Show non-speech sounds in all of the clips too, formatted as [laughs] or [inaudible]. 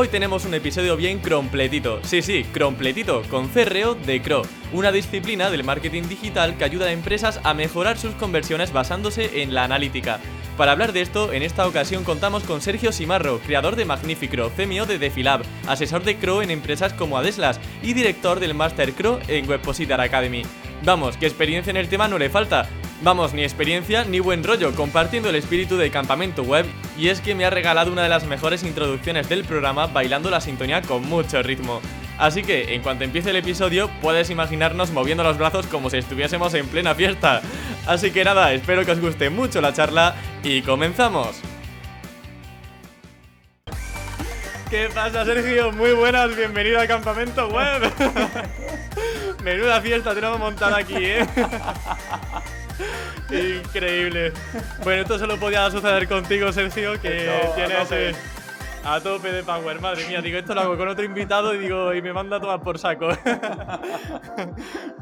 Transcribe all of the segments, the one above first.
Hoy tenemos un episodio bien completito, sí, sí, completito, con CRO de CRO, una disciplina del marketing digital que ayuda a empresas a mejorar sus conversiones basándose en la analítica. Para hablar de esto, en esta ocasión contamos con Sergio Simarro, creador de Magnificro, CMO de Defilab, asesor de CRO en empresas como Adeslas y director del Master CRO en Webpositor Academy. Vamos, que experiencia en el tema no le falta, Vamos, ni experiencia ni buen rollo, compartiendo el espíritu de Campamento Web, y es que me ha regalado una de las mejores introducciones del programa bailando la sintonía con mucho ritmo. Así que, en cuanto empiece el episodio, puedes imaginarnos moviendo los brazos como si estuviésemos en plena fiesta. Así que nada, espero que os guste mucho la charla y comenzamos. ¿Qué pasa, Sergio? Muy buenas, bienvenido a Campamento Web. [laughs] Menuda fiesta tenemos montada aquí, ¿eh? [laughs] Increíble. Bueno, esto solo podía suceder contigo, Sergio, que tienes eh, a tope de power. Madre mía, digo, esto lo hago con otro invitado y digo, y me manda a tomar por saco.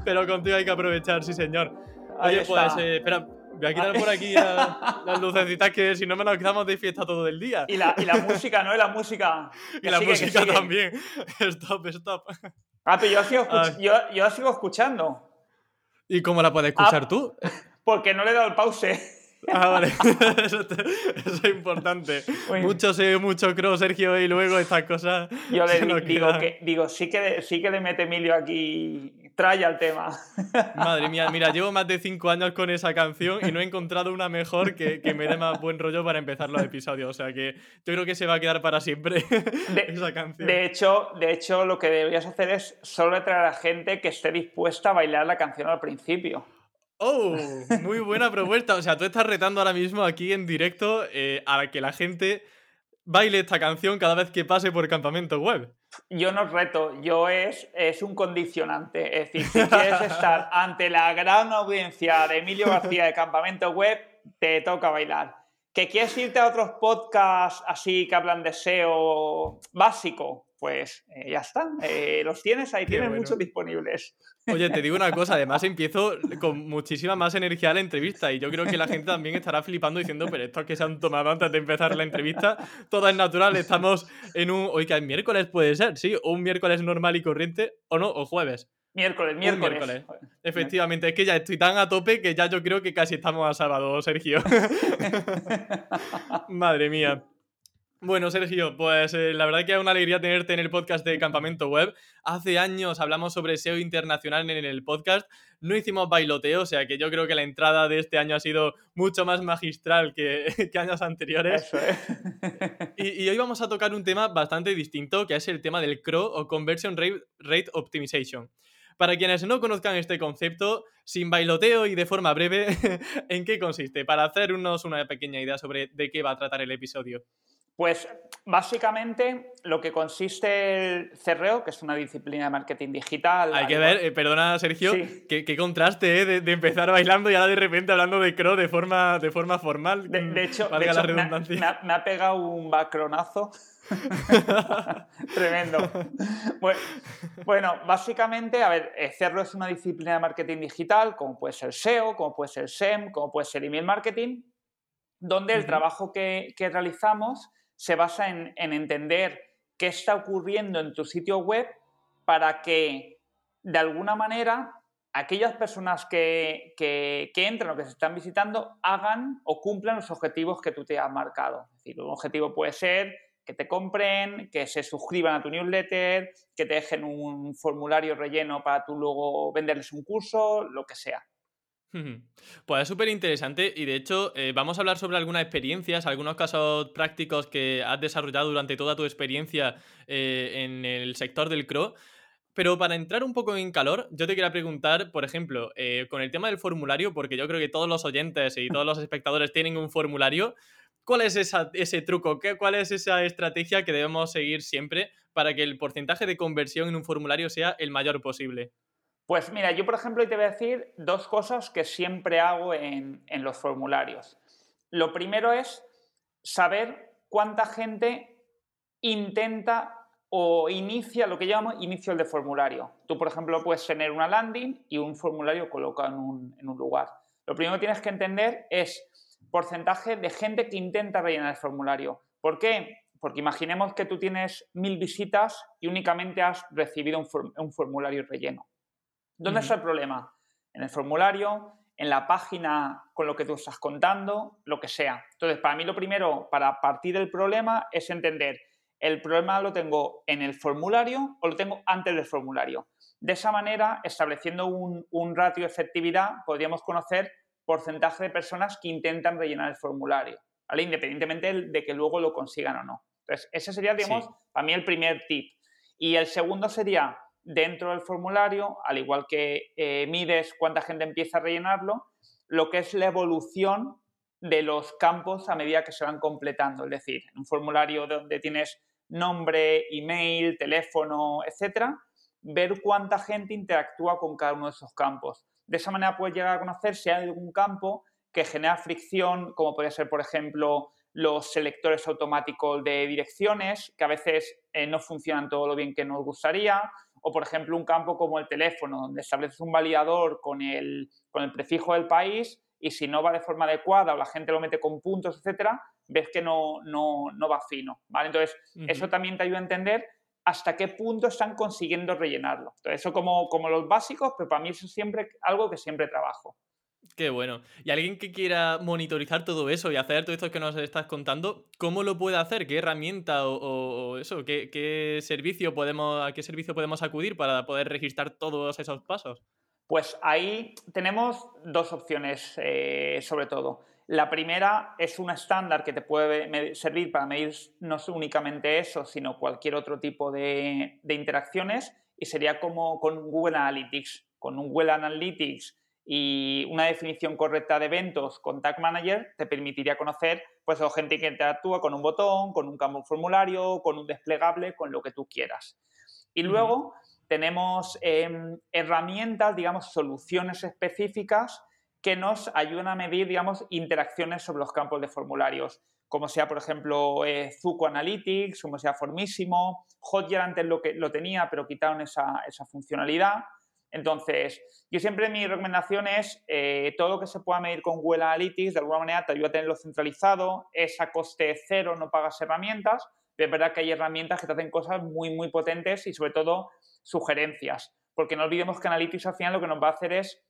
Pero contigo hay que aprovechar, sí, señor. Oye, pues, eh, espera, voy a quitar por aquí las lucecitas que si no me nos quedamos de fiesta todo el día. Y la, y la música, ¿no? Y la música. Y la música también. Stop, stop. Ah, pero yo sigo, yo, yo sigo escuchando. ¿Y cómo la puedes escuchar Ah, tú? Porque no le he dado el pause. [laughs] Ah, vale. [laughs] eso, es importante. Mucho SEO, mucho cross, Sergio, y luego estas cosas. Yo le [laughs] digo, quedan. que, digo sí, que, sí que le mete Emilio aquí tralla al tema. Madre mía, mira, llevo más de cinco años con esa canción y no he encontrado una mejor que, que me dé más buen rollo para empezar los episodios. O sea que yo creo que se va a quedar para siempre De, esa canción. de hecho, de hecho, lo que deberías hacer es solo traer a gente que esté dispuesta a bailar la canción al principio. ¡Oh! Muy buena propuesta. O sea, tú estás retando ahora mismo aquí en directo eh, a que la gente baile esta canción cada vez que pase por campamento web. Yo no reto, yo es, es un condicionante. Es decir, si quieres estar [laughs] ante la gran audiencia de Emilio García de Campamento Web, te toca bailar. ¿Que quieres irte a otros podcasts así que hablan de SEO básico? Pues eh, ya está, eh, los tienes, ahí Qué tienes bueno. muchos disponibles. Oye, te digo una cosa, además [laughs] empiezo con muchísima más energía la entrevista y yo creo que la gente también estará flipando diciendo, pero estos que se han tomado antes de empezar la entrevista, todo es natural, estamos en un, hoy que es miércoles puede ser, sí, o un miércoles normal y corriente, o no, o jueves. Miércoles, miércoles. miércoles. Efectivamente, es que ya estoy tan a tope que ya yo creo que casi estamos a sábado, Sergio. [laughs] Madre mía. Bueno, Sergio, pues eh, la verdad que es una alegría tenerte en el podcast de Campamento Web. Hace años hablamos sobre SEO internacional en el podcast. No hicimos bailoteo, o sea que yo creo que la entrada de este año ha sido mucho más magistral que, [laughs] que años anteriores. Eso. [laughs] Y, y hoy vamos a tocar un tema bastante distinto, que es el tema del CRO o Conversion Rate, Rate Optimization. Para quienes no conozcan este concepto, sin bailoteo y de forma breve, [laughs] ¿en qué consiste? Para hacernos una pequeña idea sobre de qué va a tratar el episodio. Pues básicamente lo que consiste el CRO, que es una disciplina de marketing digital. Hay que ver, eh, perdona Sergio, Sí. qué, qué contraste eh, de, de empezar bailando y ahora de repente hablando de CRO de forma, de forma formal. De, de hecho, valga me, ha, redundancia. me ha- me ha pegado un bacronazo. [laughs] Tremendo. Bueno, bueno, básicamente, a ver, eh, CRO es una disciplina de marketing digital, como puede ser SEO, como puede ser SEM, como puede ser email marketing, donde el trabajo que, que realizamos se basa en, en entender qué está ocurriendo en tu sitio web para que, de alguna manera, aquellas personas que, que- entran o que se están visitando hagan o cumplan los objetivos que tú te has marcado. Es un objetivo puede ser que te compren, que se suscriban a tu newsletter, que te dejen un formulario relleno para tú luego venderles un curso, lo que sea. [laughs] Pues es súper interesante y de hecho eh, vamos a hablar sobre algunas experiencias, algunos casos prácticos que has desarrollado durante toda tu experiencia eh, en el sector del CRO. Pero para entrar un poco en calor, yo te quería preguntar, por ejemplo, eh, con el tema del formulario, porque yo creo que todos los oyentes y todos los [laughs] espectadores tienen un formulario, ¿cuál es ese truco? ¿Qué, ¿Cuál es esa estrategia que debemos seguir siempre para que el porcentaje de conversión en un formulario sea el mayor posible? Pues mira, yo por ejemplo te voy a decir dos cosas que siempre hago en, los formularios. Lo primero es saber cuánta gente intenta o inicia lo que llamamos inicio de formulario. Tú, por ejemplo, puedes tener una landing y un formulario colocado en un, en un lugar. Lo primero que tienes que entender es porcentaje de gente que intenta rellenar el formulario. ¿Por qué? Porque imaginemos que tú tienes mil visitas y únicamente has recibido un, formulario relleno. ¿Dónde está el problema? En el formulario, en la página con lo que tú estás contando, lo que sea. Entonces, para mí lo primero, para partir del problema, es entender el problema lo tengo en el formulario o lo tengo antes del formulario. De esa manera, estableciendo un, ratio de efectividad, podríamos conocer porcentaje de personas que intentan rellenar el formulario, ¿vale? independientemente de que luego lo consigan o no. Entonces, ese sería, digamos, para mí el primer tip. Y el segundo sería, dentro del formulario, al igual que eh, mides cuánta gente empieza a rellenarlo, lo que es la evolución de los campos a medida que se van completando. Es decir, en un formulario donde tienes nombre, email, teléfono, etcétera, ver cuánta gente interactúa con cada uno de esos campos. De esa manera puedes llegar a conocer si hay algún campo que genera fricción, como podría ser, por ejemplo, los selectores automáticos de direcciones, que a veces eh, no funcionan todo lo bien que nos gustaría, o por ejemplo un campo como el teléfono, donde estableces un validador con el, con el prefijo del país y si no va de forma adecuada o la gente lo mete con puntos, etcétera, ves que no, no, no va fino, ¿vale? Entonces, eso también te ayuda a entender hasta qué punto están consiguiendo rellenarlo. Entonces, eso como, como los básicos, pero para mí eso es siempre algo que siempre trabajo. Qué bueno. Y alguien que quiera monitorizar todo eso y hacer todo esto que nos estás contando, ¿cómo lo puede hacer? ¿Qué herramienta o, eso? ¿Qué, ¿Qué, servicio podemos, ¿A qué servicio podemos acudir para poder registrar todos esos pasos? Pues ahí tenemos dos opciones, eh, sobre todo. La primera es un estándar que te puede servir para medir no únicamente eso, sino cualquier otro tipo de, interacciones y sería como con Google Analytics. Con un Google Analytics y una definición correcta de eventos con Tag Manager te permitiría conocer pues gente que interactúa con un botón, con un campo formulario, con un desplegable, con lo que tú quieras. Y luego tenemos em, herramientas, digamos, soluciones específicas que nos ayudan a medir, digamos, interacciones sobre los campos de formularios, como sea, por ejemplo, eh, Zuko Analytics, como sea Formísimo, Hotjar antes lo, que, lo tenía, pero quitaron esa, funcionalidad. Entonces, yo siempre mi recomendación es eh, todo lo que se pueda medir con Google Analytics, de alguna manera te ayuda a tenerlo centralizado, es a coste cero, no pagas herramientas, pero es verdad que hay herramientas que te hacen cosas muy, muy potentes y sobre todo sugerencias, porque no olvidemos que Analytics al final lo que nos va a hacer es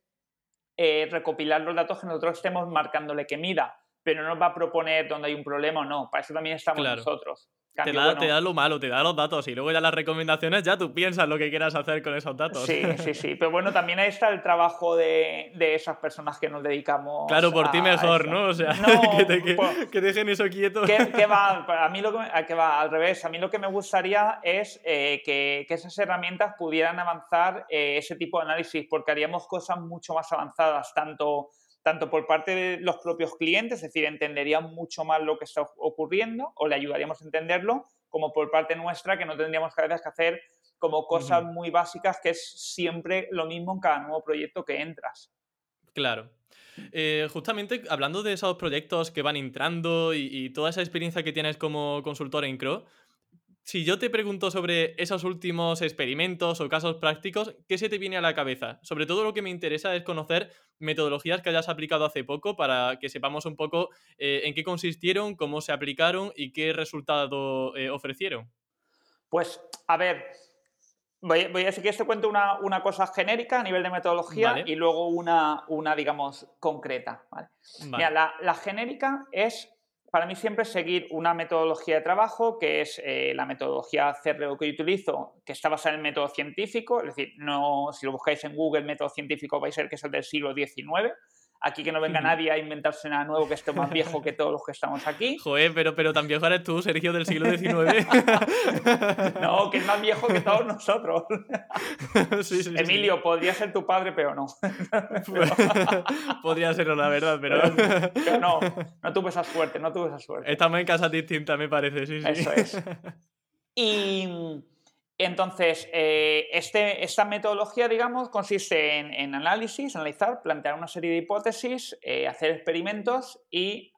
eh, recopilar los datos que nosotros estemos marcándole que mida, pero no nos va a proponer dónde hay un problema o no, para eso también estamos nosotros te, da, lo malo, te da los datos y luego ya las recomendaciones, ya tú piensas lo que quieras hacer con esos datos. Sí, sí, sí. Pero bueno, también ahí está el trabajo de, esas personas que nos dedicamos. Claro, por ti mejor, ¿no? O sea, [laughs] que, dejen eso quieto. Que, va, [laughs] a mí lo que, va al revés. A mí lo que me gustaría es eh, que, esas herramientas pudieran avanzar eh, ese tipo de análisis, porque haríamos cosas mucho más avanzadas, tanto tanto por parte de los propios clientes, es decir, entenderían mucho más lo que está ocurriendo o le ayudaríamos a entenderlo, como por parte nuestra, que no tendríamos que veces que hacer como cosas muy básicas, que es siempre lo mismo en cada nuevo proyecto que entras. Claro. Eh, justamente hablando de esos proyectos que van entrando y, y, toda esa experiencia que tienes como consultor en CRO, si yo te pregunto sobre esos últimos experimentos o casos prácticos, ¿qué se te viene a la cabeza? Sobre todo lo que me interesa es conocer metodologías que hayas aplicado hace poco para que sepamos un poco eh, en qué consistieron, cómo se aplicaron y qué resultado eh, ofrecieron. Pues, a ver, voy, a decir que esto cuento una, cosa genérica a nivel de metodología y luego una, una, digamos, concreta. Mira, la, la genérica es para mí siempre seguir una metodología de trabajo, que es eh, la metodología CRO que utilizo, que está basada en el método científico, es decir, no, si lo buscáis en Google, método científico vais a ver que es el del siglo XIX. Aquí que no venga nadie a inventarse nada nuevo que esté más viejo que todos los que estamos aquí. [laughs] Joder, pero, pero tan viejo eres tú, Sergio, del siglo XIX. [laughs] no, que es más viejo que todos nosotros. [laughs] Emilio, podría ser tu padre, pero no. podría serlo, la verdad, pero... pero... no, no tuve esa suerte, no tuve esa suerte. Estamos en casas distintas, me parece, sí, sí. Eso es. Y entonces, eh, este, esta metodología, digamos, consiste en, análisis, analizar, plantear una serie de hipótesis, eh, hacer experimentos y,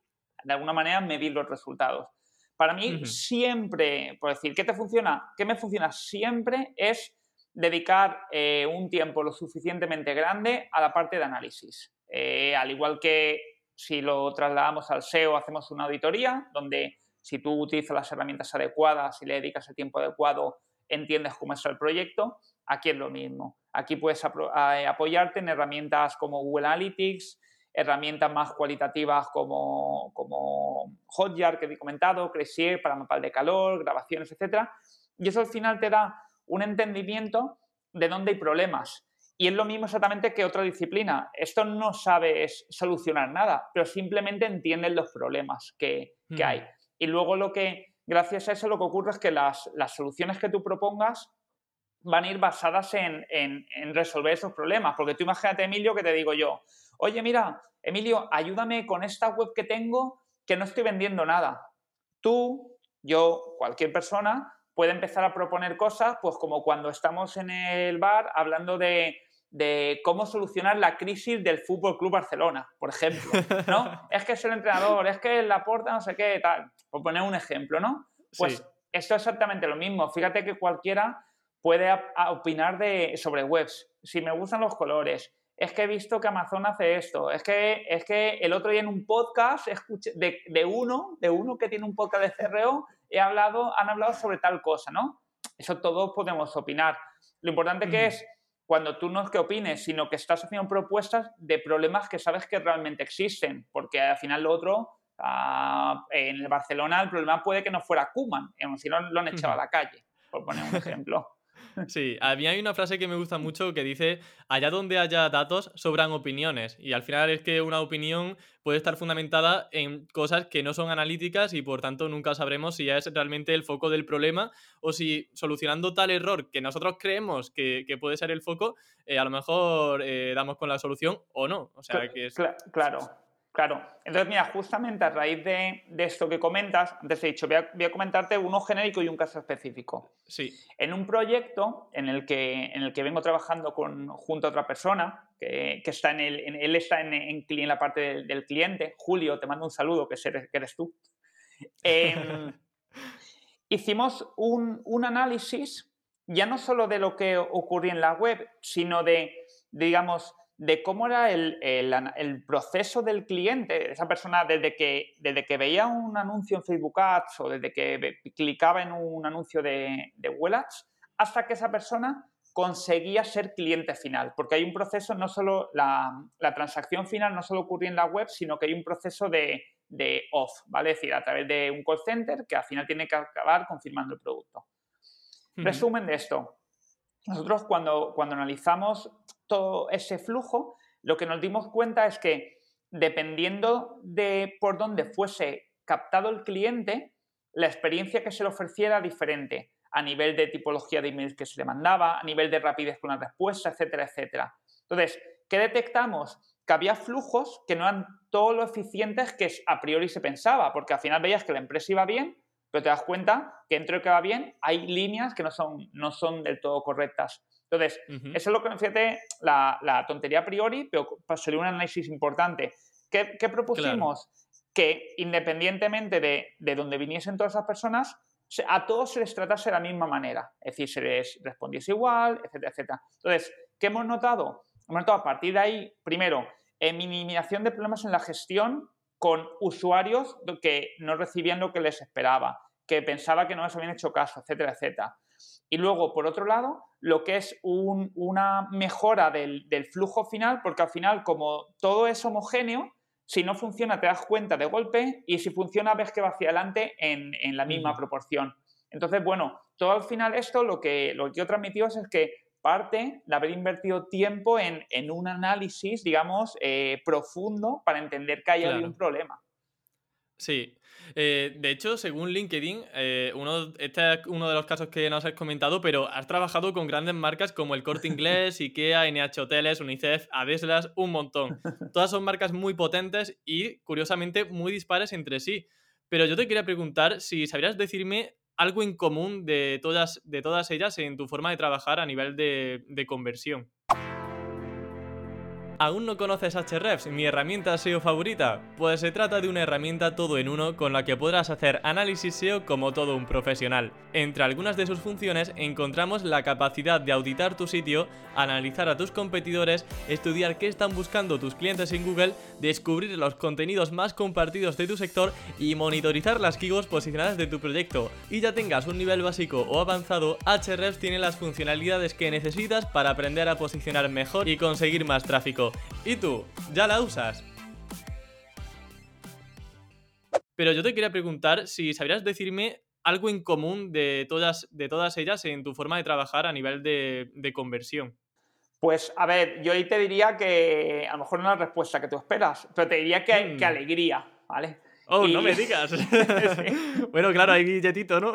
de alguna manera, medir los resultados. Para mí, siempre, por decir, ¿qué te funciona? ¿Qué me funciona siempre? Es dedicar eh, un tiempo lo suficientemente grande a la parte de análisis. al igual que si lo trasladamos al SEO, hacemos una auditoría, donde si tú utilizas las herramientas adecuadas y le dedicas el tiempo adecuado, entiendes cómo está el proyecto, aquí es lo mismo. Aquí puedes apoyarte en herramientas como Google Analytics, herramientas más cualitativas como, como Hotjar, que he comentado, Cresier para mapas de calor, grabaciones, etc. Y eso al final te da un entendimiento de dónde hay problemas. Y es lo mismo exactamente que otra disciplina. Esto no sabes solucionar nada, pero simplemente entiendes los problemas que, que hay. Y luego lo que gracias a eso lo que ocurre es que las, soluciones que tú propongas van a ir basadas en, resolver esos problemas. Porque tú imagínate, Emilio, que te digo yo, oye, mira, Emilio, ayúdame con esta web que tengo que no estoy vendiendo nada. Tú, yo, cualquier persona puede empezar a proponer cosas, pues como cuando estamos en el bar hablando de, de cómo solucionar la crisis del Fútbol Club Barcelona, por ejemplo, ¿no? [laughs] es que es el entrenador, es que la porta no sé qué, tal, por poner un ejemplo, ¿no? Pues esto es exactamente lo mismo. Fíjate que cualquiera puede opinar de, sobre webs. Si me gustan los colores, es que he visto que Amazon hace esto, es que, es que el otro día en un podcast escuché, de, de, uno, de uno que tiene un podcast de CRO, he hablado, han hablado sobre tal cosa, ¿no? Eso todos podemos opinar. Lo importante que es cuando tú no es que opines, sino que estás haciendo propuestas de problemas que sabes que realmente existen, porque al final lo otro, ah, en el Barcelona el problema puede que no fuera Kuman, si no lo han echado a la calle, por poner un ejemplo. Sí, a mí hay una frase que me gusta mucho que dice, allá donde haya datos, sobran opiniones. Y al final es que una opinión puede estar fundamentada en cosas que no son analíticas y por tanto nunca sabremos si es realmente el foco del problema o si solucionando tal error que nosotros creemos que, puede ser el foco, eh, a lo mejor eh, damos con la solución o no. O sea, que es... Claro. Claro, entonces mira, justamente a raíz de, esto que comentas, antes he dicho, voy a, comentarte uno genérico y un caso específico. Sí. En un proyecto en el que, en el que vengo trabajando con, junto a otra persona, que, está en el, él está en, en, la parte del, cliente, Julio, te mando un saludo, que eres, que eres tú. Em, [laughs] hicimos un, un análisis ya no solo de lo que ocurría en la web, sino de, digamos, de cómo era el, proceso del cliente, esa persona desde que, desde que veía un anuncio en Facebook Ads o desde que clicaba en un anuncio de, de Google Ads, hasta que esa persona conseguía ser cliente final, porque hay un proceso, no solo la, transacción final no solo ocurre en la web, sino que hay un proceso de, off, ¿vale? Es decir, a través de un call center que al final tiene que acabar confirmando el producto. Resumen de esto. Nosotros cuando, cuando analizamos todo ese flujo, lo que nos dimos cuenta es que dependiendo de por dónde fuese captado el cliente, la experiencia que se le ofreciera era diferente a nivel de tipología de emails que se le mandaba, a nivel de rapidez con la respuesta, etcétera, etcétera. Entonces, ¿qué detectamos? Que había flujos que no eran todo lo eficientes que a priori se pensaba, porque al final veías que la empresa iba bien, pero te das cuenta que dentro de que va bien hay líneas que no son, no son del todo correctas. Entonces, eso es lo que, fíjate, la, la tontería a priori, pero sería un análisis importante. ¿Qué, propusimos? Que independientemente de, de donde viniesen todas esas personas, a todos se les tratase de la misma manera. Es decir, se les respondiese igual, etcétera, etcétera. Entonces, ¿qué hemos notado? Hemos notado a partir de ahí, primero, minimización de problemas en la gestión con usuarios que no recibían lo que les esperaba, que pensaba que no les habían hecho caso, etcétera, etcétera. Y luego, por otro lado, lo que es una mejora del, flujo final, porque al final, como todo es homogéneo, si no funciona te das cuenta de golpe y si funciona ves que va hacia adelante en, la misma proporción. Entonces, bueno, todo al final esto lo que, lo que yo transmitido es que parte de haber invertido tiempo en, un análisis, digamos, eh, profundo para entender que hay algún problema. Sí. Eh, de hecho, según LinkedIn, eh, uno, este es uno de los casos que nos has comentado, pero has trabajado con grandes marcas como el Corte Inglés, [laughs] IKEA, NH Hoteles, UNICEF, Adeslas, un montón. Todas son marcas muy potentes y, curiosamente, muy dispares entre sí. Pero yo te quería preguntar si sabrías decirme algo en común de todas, de todas ellas en tu forma de trabajar a nivel de, de conversión. ¿Aún no conoces Hrefs, mi herramienta SEO favorita? Pues se trata de una herramienta todo en uno con la que podrás hacer análisis SEO como todo un profesional. Entre algunas de sus funciones encontramos la capacidad de auditar tu sitio, analizar a tus competidores, estudiar qué están buscando tus clientes en Google, descubrir los contenidos más compartidos de tu sector y monitorizar las keywords posicionadas de tu proyecto. Y ya tengas un nivel básico o avanzado, Hrefs tiene las funcionalidades que necesitas para aprender a posicionar mejor y conseguir más tráfico. ¿Y tú? ¿Ya la usas? Pero yo te quería preguntar si sabrías decirme algo en común de todas, de todas ellas en tu forma de trabajar a nivel de, conversión. Pues a ver, yo ahí te diría que a lo mejor no es la respuesta que tú esperas, pero te diría que, mm. alegría, ¿vale? Oh, no me [laughs] digas. bueno, claro, hay billetito, ¿no?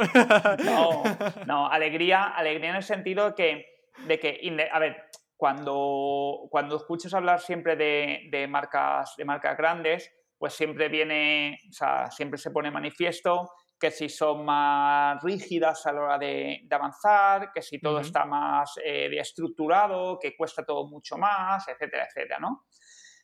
no, no, alegría, alegría en el sentido que, de que, a ver, cuando, cuando escuchas hablar siempre de, marcas, de marcas grandes, pues siempre viene, o sea, siempre se pone manifiesto que si son más rígidas a la hora de, avanzar, que si todo está más eh, estructurado, que cuesta todo mucho más, etcétera, etcétera, ¿no?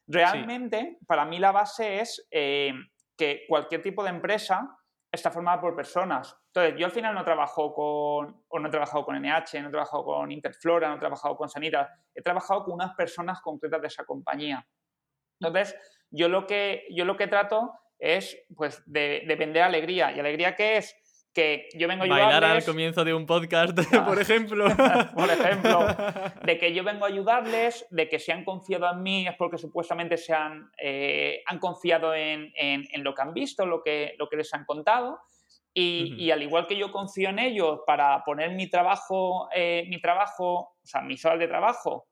Realmente, para mí la base es eh, que cualquier tipo de empresa está formada por personas. Entonces, yo al final no trabajo con, o no he trabajado con NH, no he trabajado con Interflora, no he trabajado con Sanitas, he trabajado con unas personas concretas de esa compañía. Entonces, yo lo que, yo lo que trato es pues, de, de vender alegría. ¿Y alegría qué es? Que yo vengo a ayudarles... Bailar al comienzo de un podcast, [laughs] [laughs] por ejemplo. [laughs] por ejemplo, de que yo vengo a ayudarles, de que si han confiado en mí es porque supuestamente se han, eh, han confiado en, lo que han visto, lo que, lo que les han contado. Y, al igual que yo confío en ellos para poner mi trabajo, eh, mi trabajo, o sea, mi sal de trabajo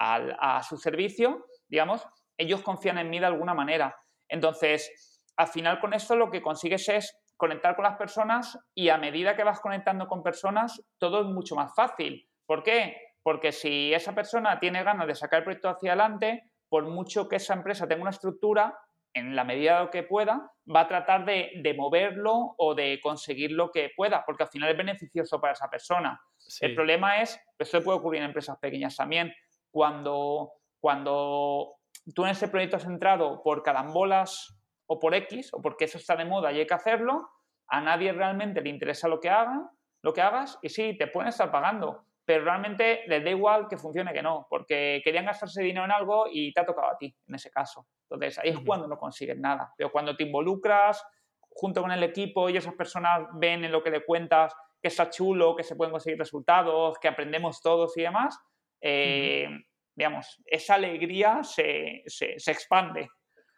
a su servicio, digamos, ellos confían en mí de alguna manera. Entonces, al final con esto lo que consigues es conectar con las personas y a medida que vas conectando con personas, todo es mucho más fácil. ¿Por qué? Porque si esa persona tiene ganas de sacar el proyecto hacia adelante, por mucho que esa empresa tenga una estructura, en la medida de que pueda, va a tratar de, moverlo o de conseguir lo que pueda, porque al final es beneficioso para esa persona. El problema es, esto puede ocurrir en empresas pequeñas también, cuando, cuando tú en ese proyecto has entrado por carambolas o por X, o porque eso está de moda y hay que hacerlo, a nadie realmente le interesa lo que hagan, lo que hagas, y sí, te pueden estar pagando, pero realmente les da igual que funcione que no, porque querían gastarse dinero en algo y te ha tocado a ti, en ese caso. Entonces, ahí es cuando no consigues nada. Pero cuando te involucras junto con el equipo y esas personas ven en lo que le cuentas que está chulo, que se pueden conseguir resultados, que aprendemos todos y demás, eh, digamos, esa alegría se, se, se expande.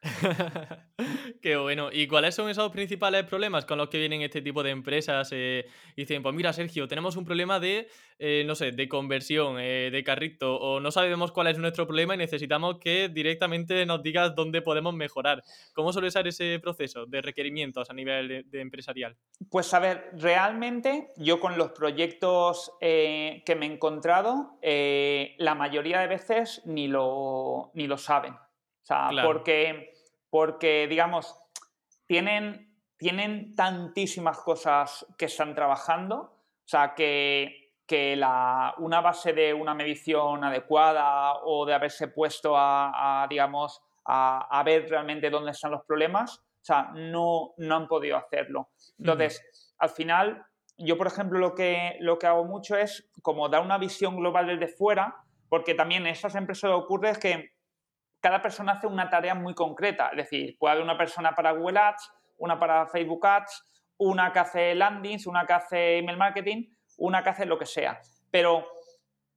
[laughs] Qué bueno. ¿Y cuáles son esos principales problemas con los que vienen este tipo de empresas? Eh, dicen, pues mira, Sergio, tenemos un problema de, eh, no sé, de conversión, eh, de carrito, o no sabemos cuál es nuestro problema y necesitamos que directamente nos digas dónde podemos mejorar. ¿Cómo suele ser ese proceso de requerimientos a nivel de, empresarial? Pues a ver, realmente yo con los proyectos que me he encontrado, la mayoría de veces ni lo, ni lo saben. O sea, porque, porque, digamos, tienen, tienen tantísimas cosas que están trabajando, o sea, que, que la, una base de una medición adecuada o de haberse puesto a, digamos, a, a, ver realmente dónde están los problemas, o sea, no, no han podido hacerlo. Entonces, al final, yo, por ejemplo, lo que, lo que hago mucho es como dar una visión global desde fuera, porque también en esas empresas ocurre es que cada persona hace una tarea muy concreta. Es decir, puede haber una persona para Google Ads, una para Facebook Ads, una que hace landings, una que hace email marketing, una que hace lo que sea. Pero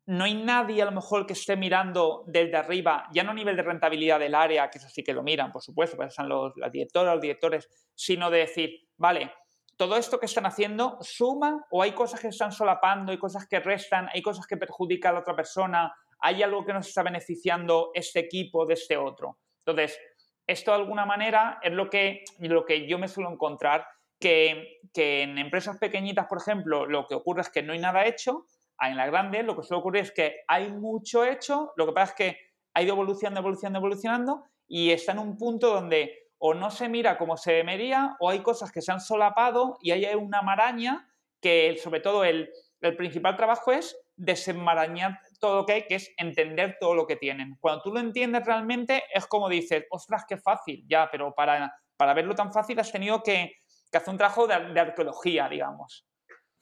no hay nadie a lo mejor que esté mirando desde arriba, ya no a nivel de rentabilidad del área, que eso sí que lo miran, por supuesto, porque están los, las directoras, los directores, sino de decir, vale, todo esto que están haciendo suma o hay cosas que están solapando, hay cosas que restan, hay cosas que perjudican a la otra persona, hay algo que nos está beneficiando este equipo de este otro. Entonces, esto de alguna manera es lo que, lo que yo me suelo encontrar, que, que en empresas pequeñitas, por ejemplo, lo que ocurre es que no hay nada hecho, en la grande lo que suele ocurrir es que hay mucho hecho, lo que pasa es que ha ido evolucionando, evolucionando, evolucionando y está en un punto donde o no se mira como se debería o hay cosas que se han solapado y hay una maraña que sobre todo el, el principal trabajo es desenmarañar todo lo que hay, que es entender todo lo que tienen. Cuando tú lo entiendes realmente es como dices, ostras, qué fácil, ya, pero para, para verlo tan fácil has tenido que, que hacer un trabajo de, arqueología, digamos.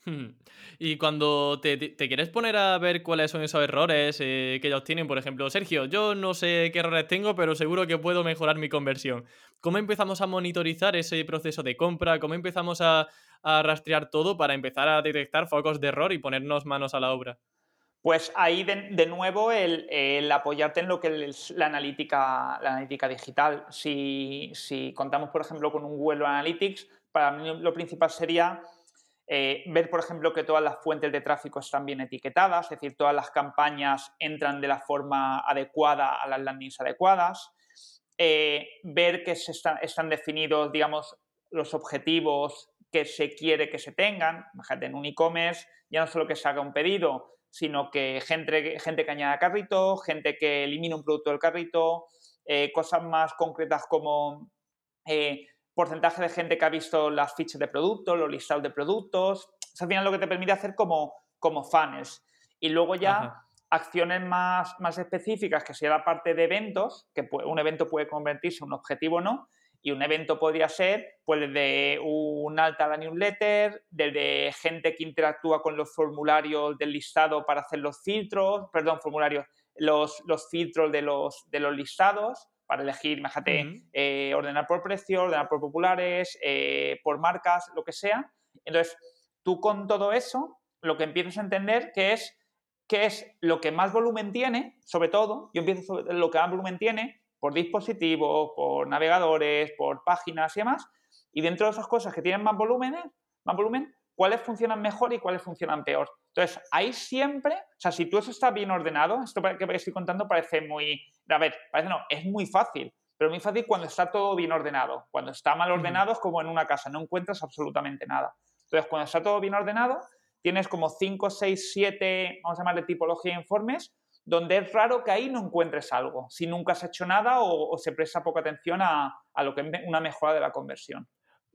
Hmm. Y cuando te, quieres poner a ver cuáles son esos errores eh, que ellos tienen, por ejemplo, Sergio, yo no sé qué errores tengo, pero seguro que puedo mejorar mi conversión. ¿Cómo empezamos a monitorizar ese proceso de compra? ¿Cómo empezamos a, rastrear todo para empezar a detectar focos de error y ponernos manos a la obra? Pues ahí de, nuevo el, apoyarte en lo que es la analítica, la analítica digital. Si, contamos, por ejemplo, con un Google Analytics, para mí lo principal sería eh, ver, por ejemplo, que todas las fuentes de tráfico están bien etiquetadas, es decir, todas las campañas entran de la forma adecuada a las landings adecuadas. Eh, ver que se están, definidos, digamos, los objetivos que se quiere que se tengan. Imagínate, en un e-commerce ya no solo que se haga un pedido, sino que gente, gente que añada carrito, gente que elimina un producto del carrito, eh, cosas más concretas como porcentaje de gente que ha visto las fichas de productos, los listados de productos. Es al final lo que te permite hacer como, como funnels. Y luego ya acciones más, más específicas, que sería la parte de eventos, que un evento puede convertirse en un objetivo o no, y un evento podría ser pues desde un alta a la newsletter, desde gente que interactúa con los formularios del listado para hacer los filtros, perdón, formularios, los, los filtros de los, de los listados, para elegir, imagínate, eh, ordenar por precio, ordenar por populares, eh, por marcas, lo que sea. Entonces, tú con todo eso, lo que empiezas a entender que es qué es lo que más volumen tiene, sobre todo, yo empiezo sobre lo que más volumen tiene por dispositivos, por navegadores, por páginas y demás, y dentro de esas cosas que tienen más volumen, más volumen, cuáles funcionan mejor y cuáles funcionan peor. Entonces, ahí siempre, o sea, si tú eso está bien ordenado, esto que estoy contando parece muy, a ver, parece no, es muy fácil, pero muy fácil cuando está todo bien ordenado. Cuando está mal ordenado es como en una casa, no encuentras absolutamente nada. Entonces, cuando está todo bien ordenado, tienes como 5, 6, 7, vamos a llamarle tipología de informes, donde es raro que ahí no encuentres algo, si nunca has hecho nada o, se presta poca atención a, a lo que es una mejora de la conversión.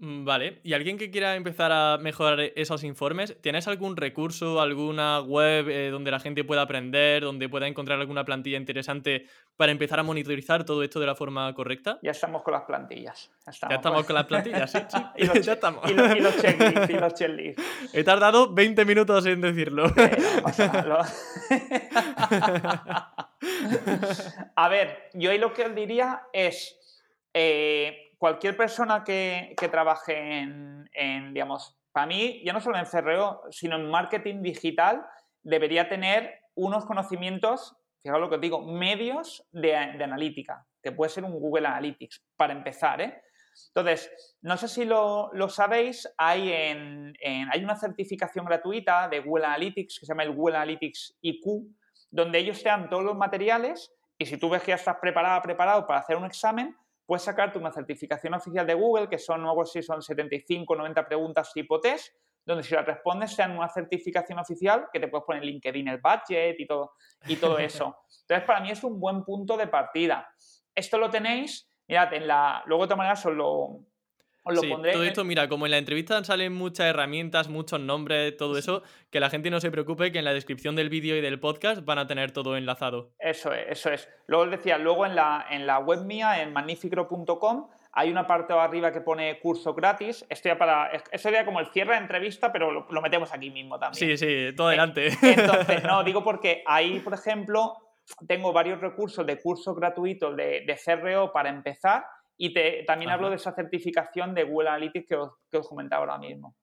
Mm, vale, y alguien que quiera empezar a mejorar esos informes, ¿tienes algún recurso, alguna web eh, donde la gente pueda aprender, donde pueda encontrar alguna plantilla interesante para empezar a monitorizar todo esto de la forma correcta? Ya estamos con las plantillas. Ya estamos, con las plantillas, sí, sí. [laughs] y, los, [laughs] ya estamos. y, los, y los checklists. [laughs] He tardado 20 minutos en decirlo. a ver, yo ahí lo que os diría es... Eh, cualquier persona que, trabaje en, digamos, para mí, ya no solo en CRO, sino en marketing digital, debería tener unos conocimientos, fijaos lo que os digo, medios de, analítica, que puede ser un Google Analytics, para empezar, ¿eh? Entonces, no sé si lo, sabéis, hay, en, hay una certificación gratuita de Google Analytics que se llama el Google Analytics IQ, donde ellos te dan todos los materiales y si tú ves que ya estás preparada, preparado para hacer un examen, puedes sacarte una certificación oficial de Google, que son, algo así, son 75, 90 preguntas tipo test, donde si las respondes sean una certificación oficial que te puedes poner en LinkedIn el budget y todo, y todo [laughs] eso. Entonces, para mí es un buen punto de partida. Esto lo tenéis, mirad, en la, luego de todas maneras os lo, sí, Todo esto, mira, como en la entrevista salen muchas herramientas, muchos nombres, todo eso, que la gente no se preocupe, que en la descripción del vídeo y del podcast van a tener todo enlazado. Eso es, eso es. Luego os decía, luego en la, en la web mía, en magnificro.com, hay una parte arriba que pone curso gratis. Esto para. Eso sería como el cierre de entrevista, pero lo, metemos aquí mismo también. Sí, sí, todo adelante. Entonces, no, [laughs] digo porque ahí, por ejemplo, tengo varios recursos de cursos gratuitos de, de CRO para empezar y también hablo de esa certificación de Google Analytics que os, que os comentaba ahora mismo.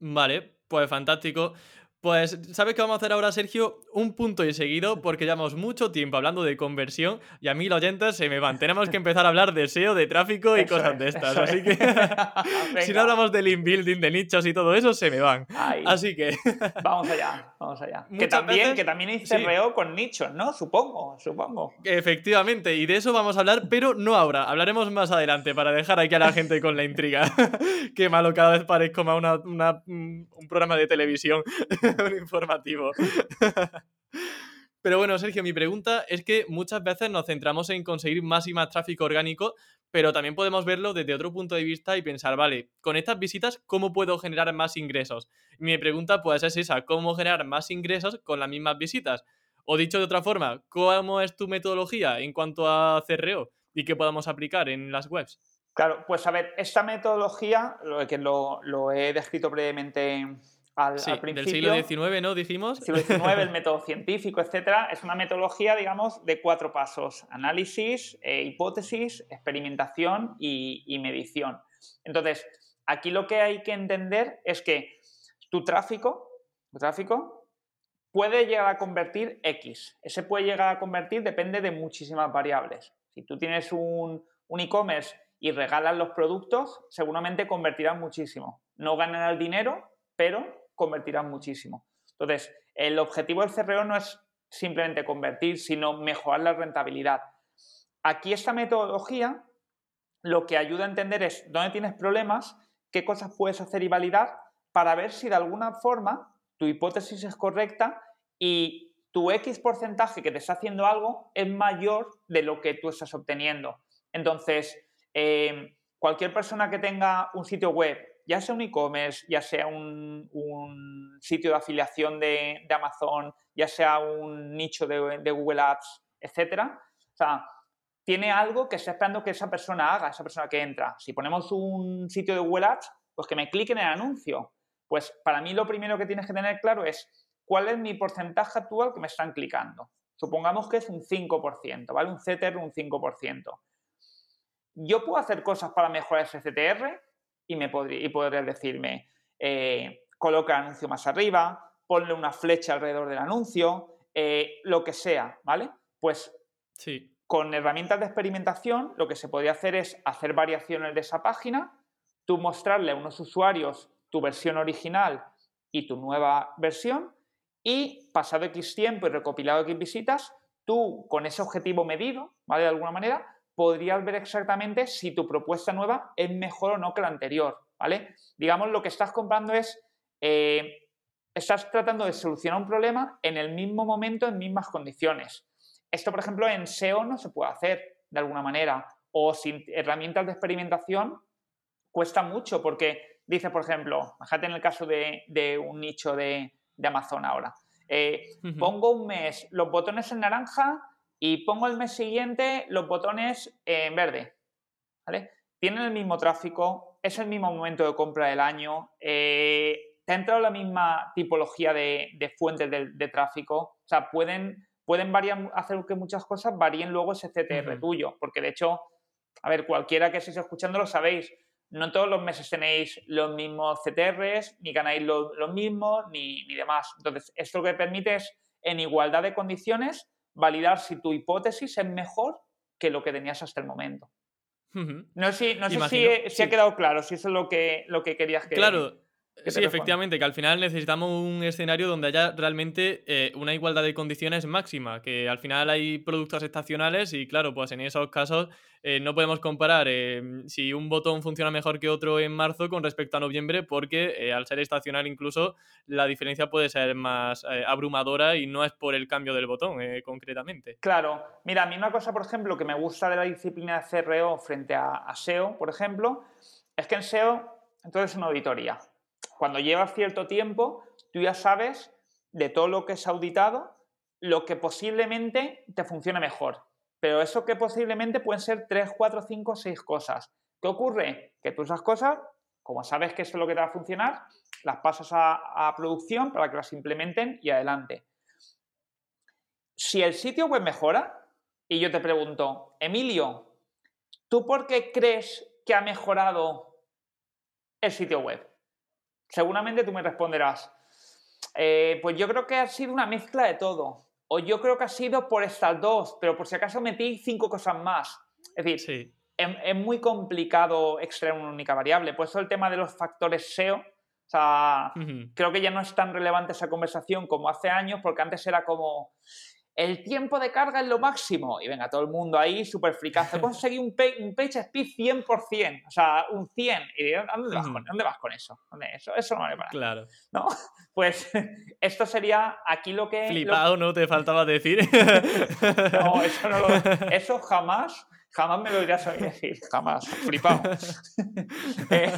Vale, pues fantástico. Pues, ¿sabes qué vamos a hacer ahora, Sergio? Un punto y seguido, [laughs] porque llevamos mucho tiempo hablando de conversión y a mí los oyentes se me van. Tenemos que empezar a hablar de SEO, de tráfico y cosas de estas. Así que, [laughs] [laughs] si no hablamos del inbuilding, de nichos y todo eso, se me van. Así que. vamos allá, vamos allá. Que también, que también hay CRO con nichos, ¿no? Supongo, supongo. Efectivamente, y de eso vamos a hablar, pero no ahora. Hablaremos más adelante para dejar aquí a la gente con la intriga. Qué malo, cada vez parezco más un programa de televisión. [laughs] un informativo. Pero bueno, Sergio, mi pregunta es que muchas veces nos centramos en conseguir más y más tráfico orgánico, pero también podemos verlo desde otro punto de vista y pensar, vale, con estas visitas, ¿cómo puedo generar más ingresos? mi pregunta pues es esa, ¿cómo generar más ingresos con las mismas visitas? O dicho de otra forma, ¿cómo es tu metodología en cuanto a CRO y qué podamos aplicar en las webs? Claro, pues a ver, esta metodología, lo que lo, lo he descrito brevemente al, Del siglo XIX, ¿no? Dijimos. Siglo XIX, el [laughs] método científico, etcétera, es una metodología, digamos, de cuatro pasos: análisis, eh, hipótesis, experimentación y, medición. Entonces, aquí lo que hay que entender es que tu tráfico, tu tráfico puede llegar a convertir X. Ese puede llegar a convertir depende de muchísimas variables. Si tú tienes un, un e-commerce y regalas los productos, seguramente convertirán muchísimo. No ganarán el dinero, pero convertirán muchísimo. Entonces, el objetivo del CRO no es simplemente convertir, sino mejorar la rentabilidad. Aquí esta metodología lo que ayuda a entender es dónde tienes problemas, qué cosas puedes hacer y validar para ver si de alguna forma tu hipótesis es correcta y tu X porcentaje que te está haciendo algo es mayor de lo que tú estás obteniendo. Entonces, eh, cualquier persona que tenga un sitio web ya sea un e-commerce, ya sea un, sitio de afiliación de, Amazon, ya sea un nicho de, Google Ads, etcétera. O sea, tiene algo que está esperando que esa persona haga, esa persona que entra. Si ponemos un sitio de Google Ads, pues que me clique en el anuncio. Pues para mí lo primero que tienes que tener claro es cuál es mi porcentaje actual que me están clicando. Supongamos que es un 5%, ¿vale? Un CTR un 5%. Yo puedo hacer cosas para mejorar ese CTR, y, me podría, y podrías decirme, eh, coloca el anuncio más arriba, ponle una flecha alrededor del anuncio, eh, lo que sea, ¿vale? Pues sí. con herramientas de experimentación lo que se podría hacer es hacer variaciones de esa página, tú mostrarle a unos usuarios tu versión original y tu nueva versión y pasado X tiempo y recopilado X visitas, tú con ese objetivo medido, ¿vale? De alguna manera, podrías ver exactamente si tu propuesta nueva es mejor o no que la anterior, ¿vale? Digamos, lo que estás comprando es, eh, estás tratando de solucionar un problema en el mismo momento, en mismas condiciones. Esto, por ejemplo, en SEO no se puede hacer de alguna manera, o sin herramientas de experimentación cuesta mucho, porque dice, por ejemplo, fíjate en el caso de, un nicho de, Amazon ahora, eh, pongo un mes los botones en naranja y pongo el mes siguiente los botones en verde. ¿vale? Tienen el mismo tráfico, es el mismo momento de compra del año, eh, te ha entrado la misma tipología de, fuentes de, tráfico, o sea, pueden, pueden variar, hacer que muchas cosas varíen luego ese CTR tuyo, porque de hecho, a ver, cualquiera que estéis escuchando lo sabéis, no todos los meses tenéis los mismos CTRs, ni ganáis los mismos, ni, ni demás. Entonces, esto lo que permite es, en igualdad de condiciones, validar si tu hipótesis es mejor que lo que tenías hasta el momento. No sé, no sé si, ha quedado claro, si eso es lo que, lo que querías que... Claro, sí, efectivamente, que al final necesitamos un escenario donde haya realmente eh, una igualdad de condiciones máxima, que al final hay productos estacionales y claro, pues en esos casos eh, no podemos comparar eh, si un botón funciona mejor que otro en marzo con respecto a noviembre, porque al ser estacional incluso la diferencia puede ser más abrumadora y no es por el cambio del botón concretamente. Claro, mira, a mí una cosa, por ejemplo, que me gusta de la disciplina de CRO frente a, a SEO, por ejemplo, es que en SEO entonces es una auditoría cuando llevas cierto tiempo, tú ya sabes de todo lo que es auditado, lo que posiblemente te funcione mejor. Pero eso que posiblemente pueden ser 3, 4, 5, 6 cosas. ¿Qué ocurre? Que tú esas cosas, como sabes que eso es lo que te va a funcionar, las pasas a, a producción para que las implementen y adelante. Si el sitio web mejora, y yo te pregunto, Emilio, ¿tú por qué crees que ha mejorado el sitio web? Seguramente tú me responderás, eh, pues yo creo que ha sido una mezcla de todo. O yo creo que ha sido por estas dos, pero por si acaso metí cinco cosas más. Es decir, es, muy complicado extraer una única variable. Por eso el tema de los factores SEO, o sea, creo que ya no es tan relevante esa conversación como hace años, porque antes era como, el tiempo de carga es lo máximo. Y venga, todo el mundo ahí súper fricazo. [laughs] Conseguí un, un page speed 100%, o sea, un 100. Y ¿dónde, vas, con, ¿dónde vas con eso? eso? Eso no vale para Claro. ¿No? [laughs] Pues [laughs] esto sería aquí lo que... Flipado, ¿no? Te faltaba decir. no, eso no lo... Eso jamás, jamás me lo dirías a decir. Jamás. Flipado. Eh,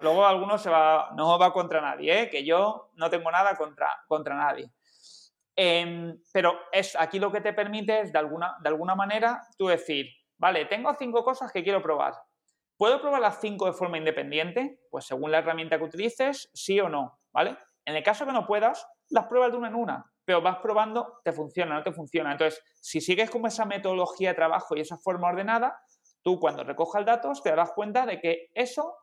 luego alguno se va, no va contra nadie, ¿eh? que yo no tengo nada contra, contra nadie. Em, pero es aquí lo que te permite es de alguna, de alguna manera tú decir, vale, tengo cinco cosas que quiero probar. ¿Puedo probar las cinco de forma independiente? Pues según la herramienta que utilices, sí o no, ¿vale? En el caso que no puedas, las pruebas de una en una, pero vas probando, te funciona, no te funciona. Entonces, si sigues con esa metodología de trabajo y esa forma ordenada, tú cuando recojas datos te darás cuenta de que eso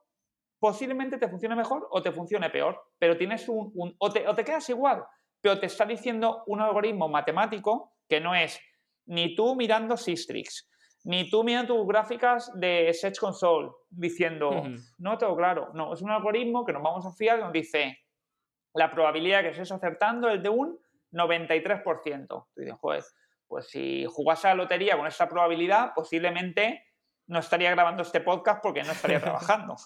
posiblemente te funcione mejor o te funcione peor, pero tienes un, o, te, quedas igual, pero te está diciendo un algoritmo matemático que no es ni tú mirando Systrix, ni tú mirando tus gráficas de Search Console diciendo, no tengo claro, no, es un algoritmo que nos vamos a fiar donde dice la probabilidad que estés acertando es de un 93%. Tú dices, joder, pues si jugase a la lotería con esa probabilidad, posiblemente no estaría grabando este podcast porque no estaría trabajando. [laughs]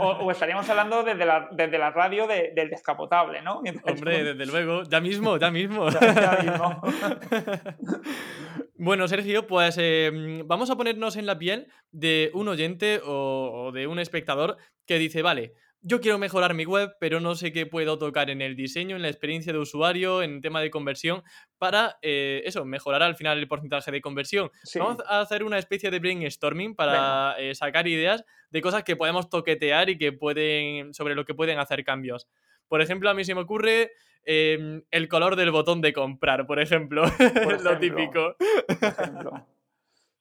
O, estaríamos hablando desde la, desde la radio del descapotable, ¿no? Hombre, desde luego, ya mismo, ya mismo. [laughs] [laughs] bueno, Sergio, pues eh, vamos a ponernos en la piel de un oyente o de un espectador que dice, vale, yo quiero mejorar mi web, pero no sé qué puedo tocar en el diseño, en la experiencia de usuario, en tema de conversión, para eh, eso, mejorar al final el porcentaje de conversión. Vamos a hacer una especie de brainstorming para eh, sacar ideas de cosas que podemos toquetear y que pueden, sobre lo que pueden hacer cambios. Por ejemplo, a mí se me ocurre em, el color del botón de comprar, por ejemplo. [laughs] lo típico. Por ejemplo.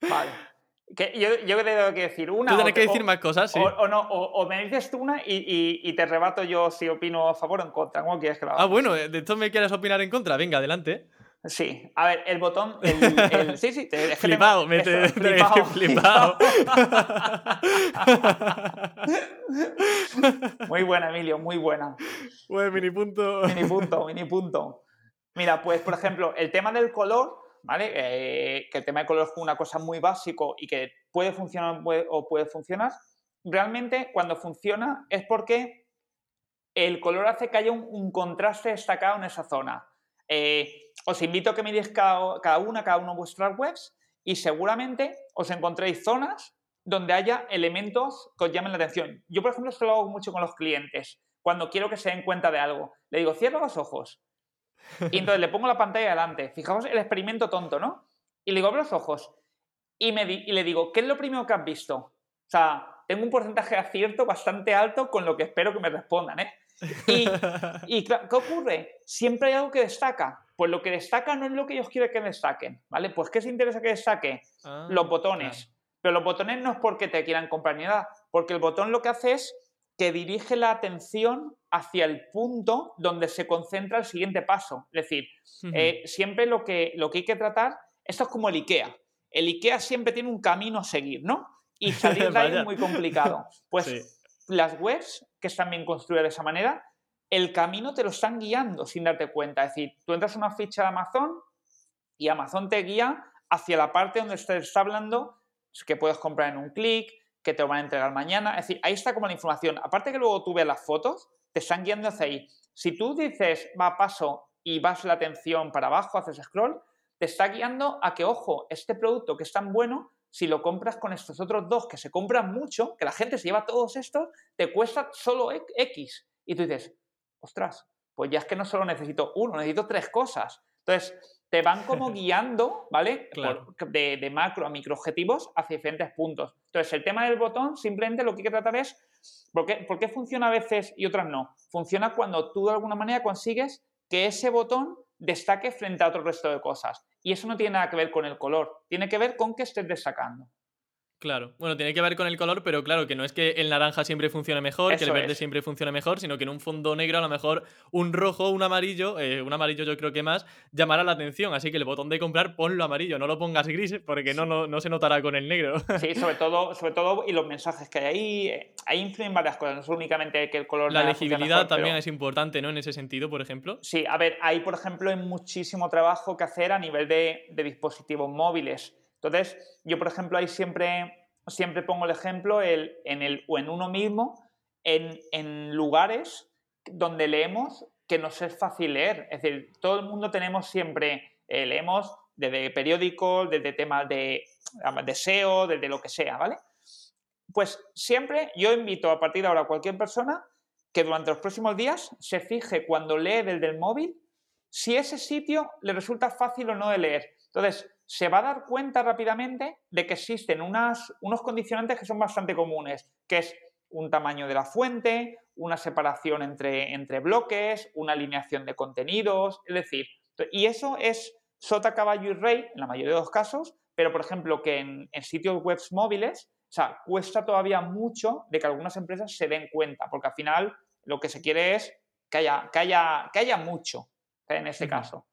[laughs] Vale yo, yo tengo que decir una. Tú tienes que decir más cosas, sí. O, no, o, me dices tú una y, y, te rebato yo si opino a favor o en contra. ¿Cómo quieres que lo Ah, bueno, ¿de esto me quieres opinar en contra? Venga, adelante. Sí, a ver, el botón. El, [laughs] sí, sí, te, flipado, me te, flipado. flipado. [laughs] [laughs] muy buena, Emilio, muy buena. Bueno, mini punto. Mini punto, mini punto. Mira, pues, por ejemplo, el tema del color ¿vale? Eh, que el tema color es una cosa muy básico y que puede funcionar o puede funcionar. Realmente, cuando funciona es porque el color hace que haya un, contraste destacado en esa zona. Eh, os invito a que miréis cada, cada una, cada uno de vuestras webs y seguramente os encontréis zonas donde haya elementos que os llamen la atención. Yo, por ejemplo, esto lo hago mucho con los clientes. Cuando quiero que se den cuenta de algo, le digo, cierra los ojos y entonces le pongo la pantalla delante. Fijaos el experimento tonto, ¿no? Y le digo, abre los ojos. Y, me y le digo, ¿qué es lo primero que has visto? O sea, tengo un porcentaje de acierto bastante alto con lo que espero que me respondan, ¿eh? Y, y ¿qué ocurre? Siempre hay algo que destaca. Pues lo que destaca no es lo que ellos quieren que destaquen, ¿vale? Pues ¿qué se interesa que destaque? Ah, los botones. Pero los botones no es porque te quieran comprar ni nada, porque el botón lo que hace es que dirige la atención hacia el punto donde se concentra el siguiente paso. Es decir, eh, siempre lo que, lo que hay que tratar, esto es como el IKEA. El IKEA siempre tiene un camino a seguir, ¿no? Y [laughs] salir de ahí es muy complicado. Pues las webs que están bien construidas de esa manera, el camino te lo están guiando sin darte cuenta. Es decir, tú entras una ficha de Amazon y Amazon te guía hacia la parte donde te está hablando que puedes comprar en un clic, que te van a entregar mañana. Es decir, ahí está como la información. Aparte que luego tú ves las fotos, te están guiando hacia ahí. Si tú dices va paso y vas la atención para abajo, haces scroll, te está guiando a que, ojo, este producto que es tan bueno, si lo compras con estos otros dos que se compran mucho, que la gente se lleva todos estos, te cuesta solo X. Y tú dices, ostras, pues ya es que no solo necesito uno, necesito tres cosas. Entonces, te van como guiando, ¿vale? de, macro a micro objetivos hacia diferentes puntos. Entonces, el tema del botón, simplemente lo que hay que tratar es, ¿por qué, ¿por qué funciona a veces y otras no? Funciona cuando tú de alguna manera consigues que ese botón destaque frente a otro resto de cosas. Y eso no tiene nada que ver con el color, tiene que ver con que estés destacando. Claro, bueno, tiene que ver con el color, pero claro, que no es que el naranja siempre funcione mejor, que el verde siempre funcione mejor, sino que en un fondo negro a lo mejor un rojo, un amarillo, eh, un amarillo yo creo que más, llamará la atención. Así que el botón de comprar ponlo amarillo, no lo pongas gris, porque no, no, se notará con el negro. [laughs] Sí, sobre todo, sobre todo, y los mensajes que hay ahí, eh, ahí influyen varias cosas, no es únicamente que el color... La legibilidad también es importante, ¿no? En ese sentido, por ejemplo. Sí, a ver, hay, por ejemplo, hay muchísimo trabajo que hacer a nivel de, de dispositivos móviles. Entonces, yo, por ejemplo, ahí siempre siempre pongo el ejemplo en el, o en uno mismo, en, lugares donde leemos que nos es fácil leer. Es decir, todo el mundo tenemos siempre, eh, leemos desde periódicos, desde temas de deseo, desde lo que sea, ¿vale? Pues siempre yo invito a partir de ahora a cualquier persona que durante los próximos días se fije cuando lee desde el móvil si ese sitio le resulta fácil o no de leer. Entonces, se va a dar cuenta rápidamente de que existen unas, unos condicionantes que son bastante comunes, que es un tamaño de la fuente, una separación entre, entre bloques, una alineación de contenidos, es decir, y eso es sota, caballo y rey en la mayoría de los casos, pero por ejemplo que en, sitios web móviles, o sea, cuesta todavía mucho de que algunas empresas se den cuenta, porque al final lo que se quiere es que haya, que haya, que haya mucho en este caso.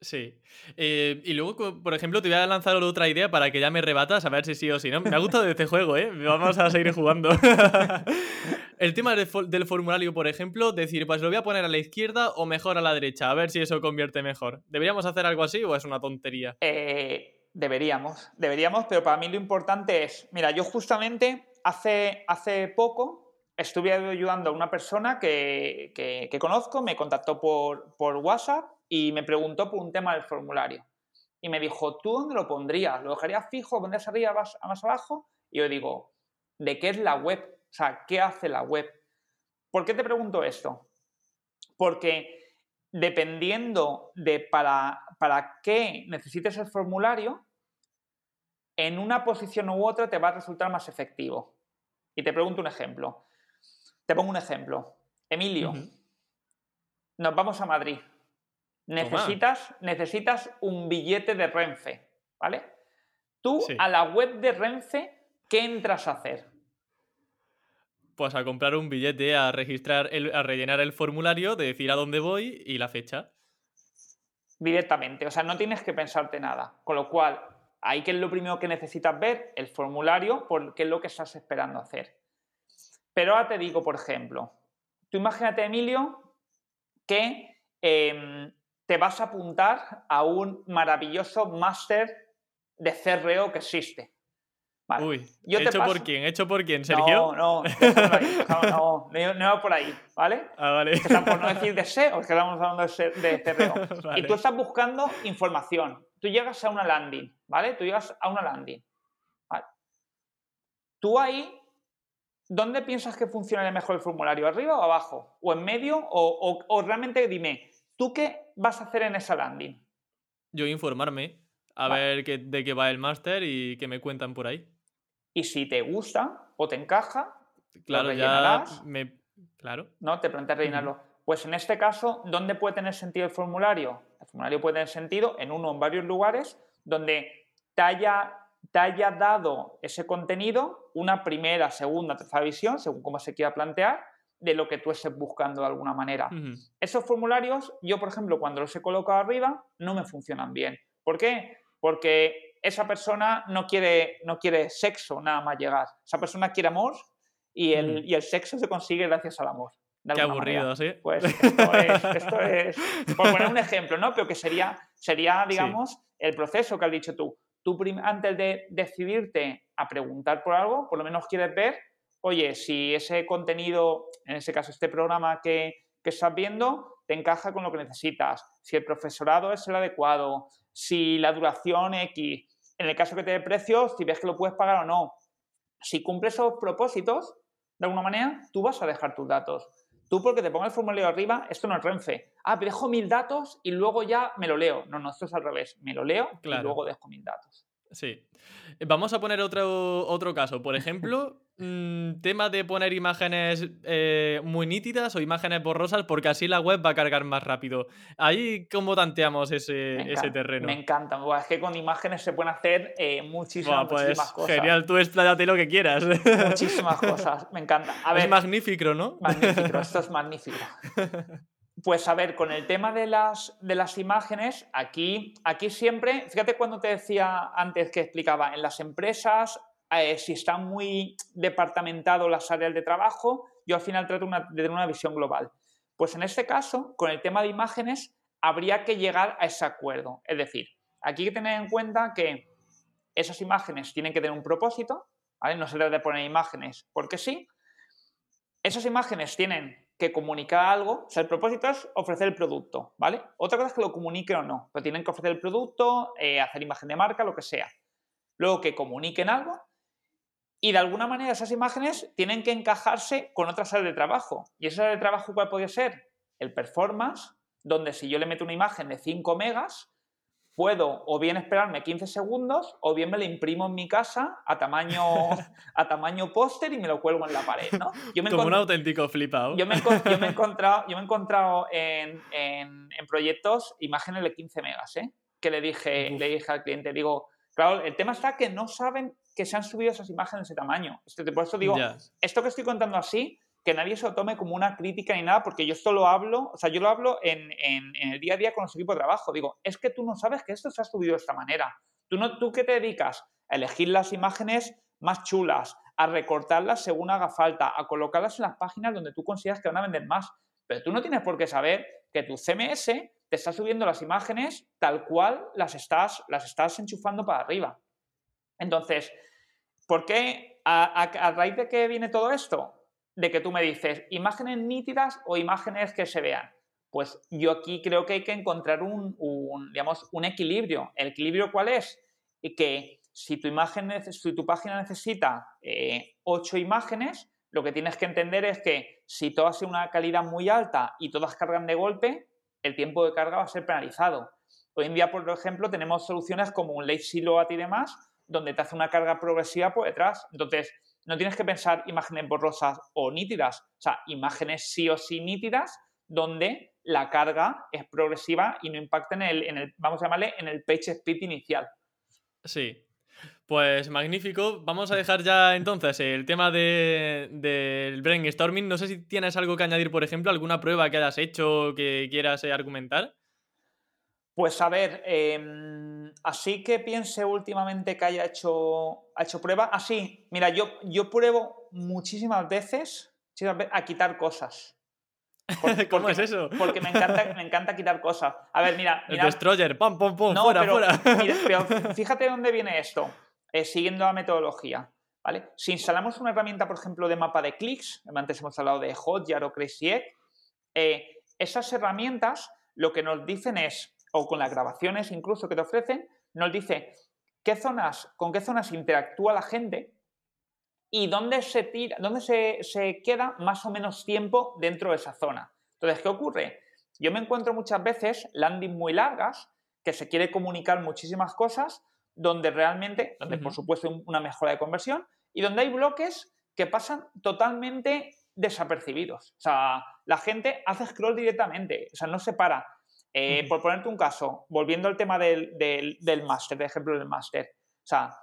Sí. Eh, y luego, por ejemplo, te voy a lanzar otra idea para que ya me rebatas a ver si sí o si no. Me ha gustado este juego, ¿eh? Vamos a seguir jugando. [laughs] el tema del, formulario, por ejemplo, decir, pues lo voy a poner a la izquierda o mejor a la derecha, a ver si eso convierte mejor. ¿Deberíamos hacer algo así o es una tontería? Eh, deberíamos, deberíamos, pero para mí lo importante es, mira, yo justamente hace, hace poco estuve ayudando a una persona que, que, conozco, me contactó por, por WhatsApp y me preguntó por un tema del formulario. Y me dijo, ¿tú dónde lo pondrías? ¿Lo dejarías fijo? ¿Pondrías arriba más, más abajo? Y yo digo, ¿de qué es la web? O sea, ¿qué hace la web? ¿Por qué te pregunto esto? Porque dependiendo de para, para qué necesites el formulario, en una posición u otra te va a resultar más efectivo. Y te pregunto un ejemplo. Te pongo un ejemplo. Emilio, nos vamos a Madrid. Necesitas, necesitas un billete de Renfe, ¿vale? Tú a la web de Renfe, ¿qué entras a hacer? Pues a comprar un billete, a registrar, a rellenar el formulario, de decir a dónde voy y la fecha. Directamente, o sea, no tienes que pensarte nada. Con lo cual, ahí que es lo primero que necesitas ver, el formulario, porque es lo que estás esperando hacer. Pero ahora te digo, por ejemplo, tú imagínate, Emilio, que em, te vas a apuntar a un maravilloso máster de CRO que existe. Uy, ¿hecho por quién? ¿Hecho por quién, Sergio? No, no, no, no, no, por ahí, ¿vale? Ah, vale. por no decir de SEO, es que estamos hablando de, CRO. [laughs] Y tú estás buscando información. Tú llegas a una landing, ¿vale? Tú llegas a una landing. ¿vale? Tú ahí, ¿dónde piensas que funciona mejor el formulario? ¿Arriba o abajo? ¿O en medio? o, o realmente dime, ¿Tú qué vas a hacer en esa landing? Yo informarme, a ver de qué va el máster y qué me cuentan por ahí. Y si te gusta o te encaja, claro, ya me... Claro. ¿No? Te planteas rellenarlo. Pues en este caso, ¿dónde puede tener sentido el formulario? El formulario puede tener sentido en uno o en varios lugares donde te haya, te haya dado ese contenido una primera, segunda, tercera visión, según cómo se quiera plantear, de lo que tú estés buscando de alguna manera. Esos formularios, yo por ejemplo, cuando los he colocado arriba, no me funcionan bien. ¿Por qué? Porque esa persona no quiere, no quiere sexo nada más llegar. Esa persona quiere amor y el, y el sexo se consigue gracias al amor. Qué aburrido, ¿sí? Pues esto es, por poner un ejemplo, ¿no? Pero que sería, sería digamos, el proceso que has dicho tú. Tú antes de decidirte a preguntar por algo, por lo menos quieres ver oye, si ese contenido, en ese caso este programa que, estás viendo, te encaja con lo que necesitas, si el profesorado es el adecuado, si la duración X, en el caso que te dé precios, si ves que lo puedes pagar o no. Si cumple esos propósitos, de alguna manera, tú vas a dejar tus datos. Tú porque te ponga el formulario arriba, esto no es Renfe. Ah, dejo mil datos y luego ya me lo leo. No, no, esto es al revés. Me lo leo y luego dejo mil datos. Sí. Vamos a poner otro, otro caso. Por ejemplo, [laughs] mm, tema de poner imágenes eh, muy nítidas o imágenes borrosas porque así la web va a cargar más rápido. Ahí, ¿cómo tanteamos ese, ese terreno? Me encanta. es que con imágenes se pueden hacer eh, muchísimas, pues, cosas. Genial, tú expláyate lo que quieras. Muchísimas [laughs] cosas, me encanta. es magnífico, ¿no? Magnífico, [laughs] esto es magnífico. Pues a ver, con el tema de las, de las imágenes, aquí, aquí siempre, fíjate cuando te decía antes que explicaba, en las empresas, eh, si están muy departamentados las áreas de trabajo, yo al final trato de tener una visión global. Pues en este caso, con el tema de imágenes, habría que llegar a ese acuerdo. Es decir, aquí hay que tener en cuenta que esas imágenes tienen que tener un propósito, ¿vale? No se debe de poner imágenes porque sí. Esas imágenes tienen que comunicar algo, o sea, el propósito es ofrecer el producto, ¿vale? Otra cosa es que lo comuniquen o no, pero tienen que ofrecer el producto, eh, hacer imagen de marca, lo que sea. Luego que comuniquen algo y de alguna manera esas imágenes tienen que encajarse con otras áreas de trabajo. ¿Y esa área de trabajo cuál podría ser? El performance, donde si yo le meto una imagen de 5 megas, puedo o bien esperarme 15 segundos o bien me lo imprimo en mi casa a tamaño, [laughs] a tamaño póster y me lo cuelgo en la pared, ¿no? Yo me Como un auténtico flipado. Yo me, yo me he [laughs] encontrado, yo me he encontrado en, en, proyectos imágenes de 15 megas, ¿eh? Que le dije, le dije al cliente, digo, claro, el tema está que no saben que se han subido esas imágenes de ese tamaño. Por eso digo, esto que estoy contando así que nadie se lo tome como una crítica ni nada, porque yo esto lo hablo, o sea, yo lo hablo en, el día a día con los equipos de trabajo. Digo, es que tú no sabes que esto se ha subido de esta manera. Tú, no, tú qué te dedicas a elegir las imágenes más chulas, a recortarlas según haga falta, a colocarlas en las páginas donde tú consideras que van a vender más. Pero tú no tienes por qué saber que tu CMS te está subiendo las imágenes tal cual las estás, las estás enchufando para arriba. Entonces, ¿por qué? a raíz de qué viene todo esto? De que tú me dices imágenes nítidas o imágenes que se vean. Pues yo aquí creo que hay que encontrar un, digamos, un equilibrio. ¿El equilibrio cuál es? Que si tu, imagen, si tu página necesita eh, ocho imágenes, lo que tienes que entender es que si todas tienen una calidad muy alta y todas cargan de golpe, el tiempo de carga va a ser penalizado. Hoy en día, por ejemplo, tenemos soluciones como un Lazy Load y demás, donde te hace una carga progresiva por detrás. Entonces, no tienes que pensar imágenes borrosas o nítidas, o sea, imágenes sí o sí nítidas donde la carga es progresiva y no impacta en el, en el vamos a llamarle, en el page speed inicial. Sí. Pues magnífico. Vamos a dejar ya entonces el tema del de, brainstorming. No sé si tienes algo que añadir, por ejemplo, alguna prueba que hayas hecho que quieras eh, argumentar. Pues a ver, em, así que piense últimamente que haya hecho, ha hecho prueba. Así, ah, mira, yo, yo pruebo muchísimas veces a quitar cosas. [laughs] ¿Cómo es eso? Porque me encanta, me encanta quitar cosas. A ver, mira. El destroyer, pum, pum, pum, fuera, fuera. [laughs] pero fíjate dónde viene esto, eh, siguiendo la metodología. ¿vale? Si instalamos una herramienta, por ejemplo, de mapa de clics, antes hemos hablado de Hotjar o Crazy Egg, eh, esas herramientas lo que nos dicen es o con las grabaciones incluso que te ofrecen, nos dice qué zonas, con qué zonas interactúa la gente y dónde se tira, dónde se, queda más o menos tiempo dentro de esa zona. Entonces, ¿qué ocurre? Yo me encuentro muchas veces landing muy largas, que se quiere comunicar muchísimas cosas, donde realmente, donde por supuesto hay una mejora de conversión, y donde hay bloques que pasan totalmente desapercibidos. O sea, la gente hace scroll directamente, o sea, no se para. Eh, por ponerte un caso, volviendo al tema del, del, máster, de ejemplo del máster. O sea,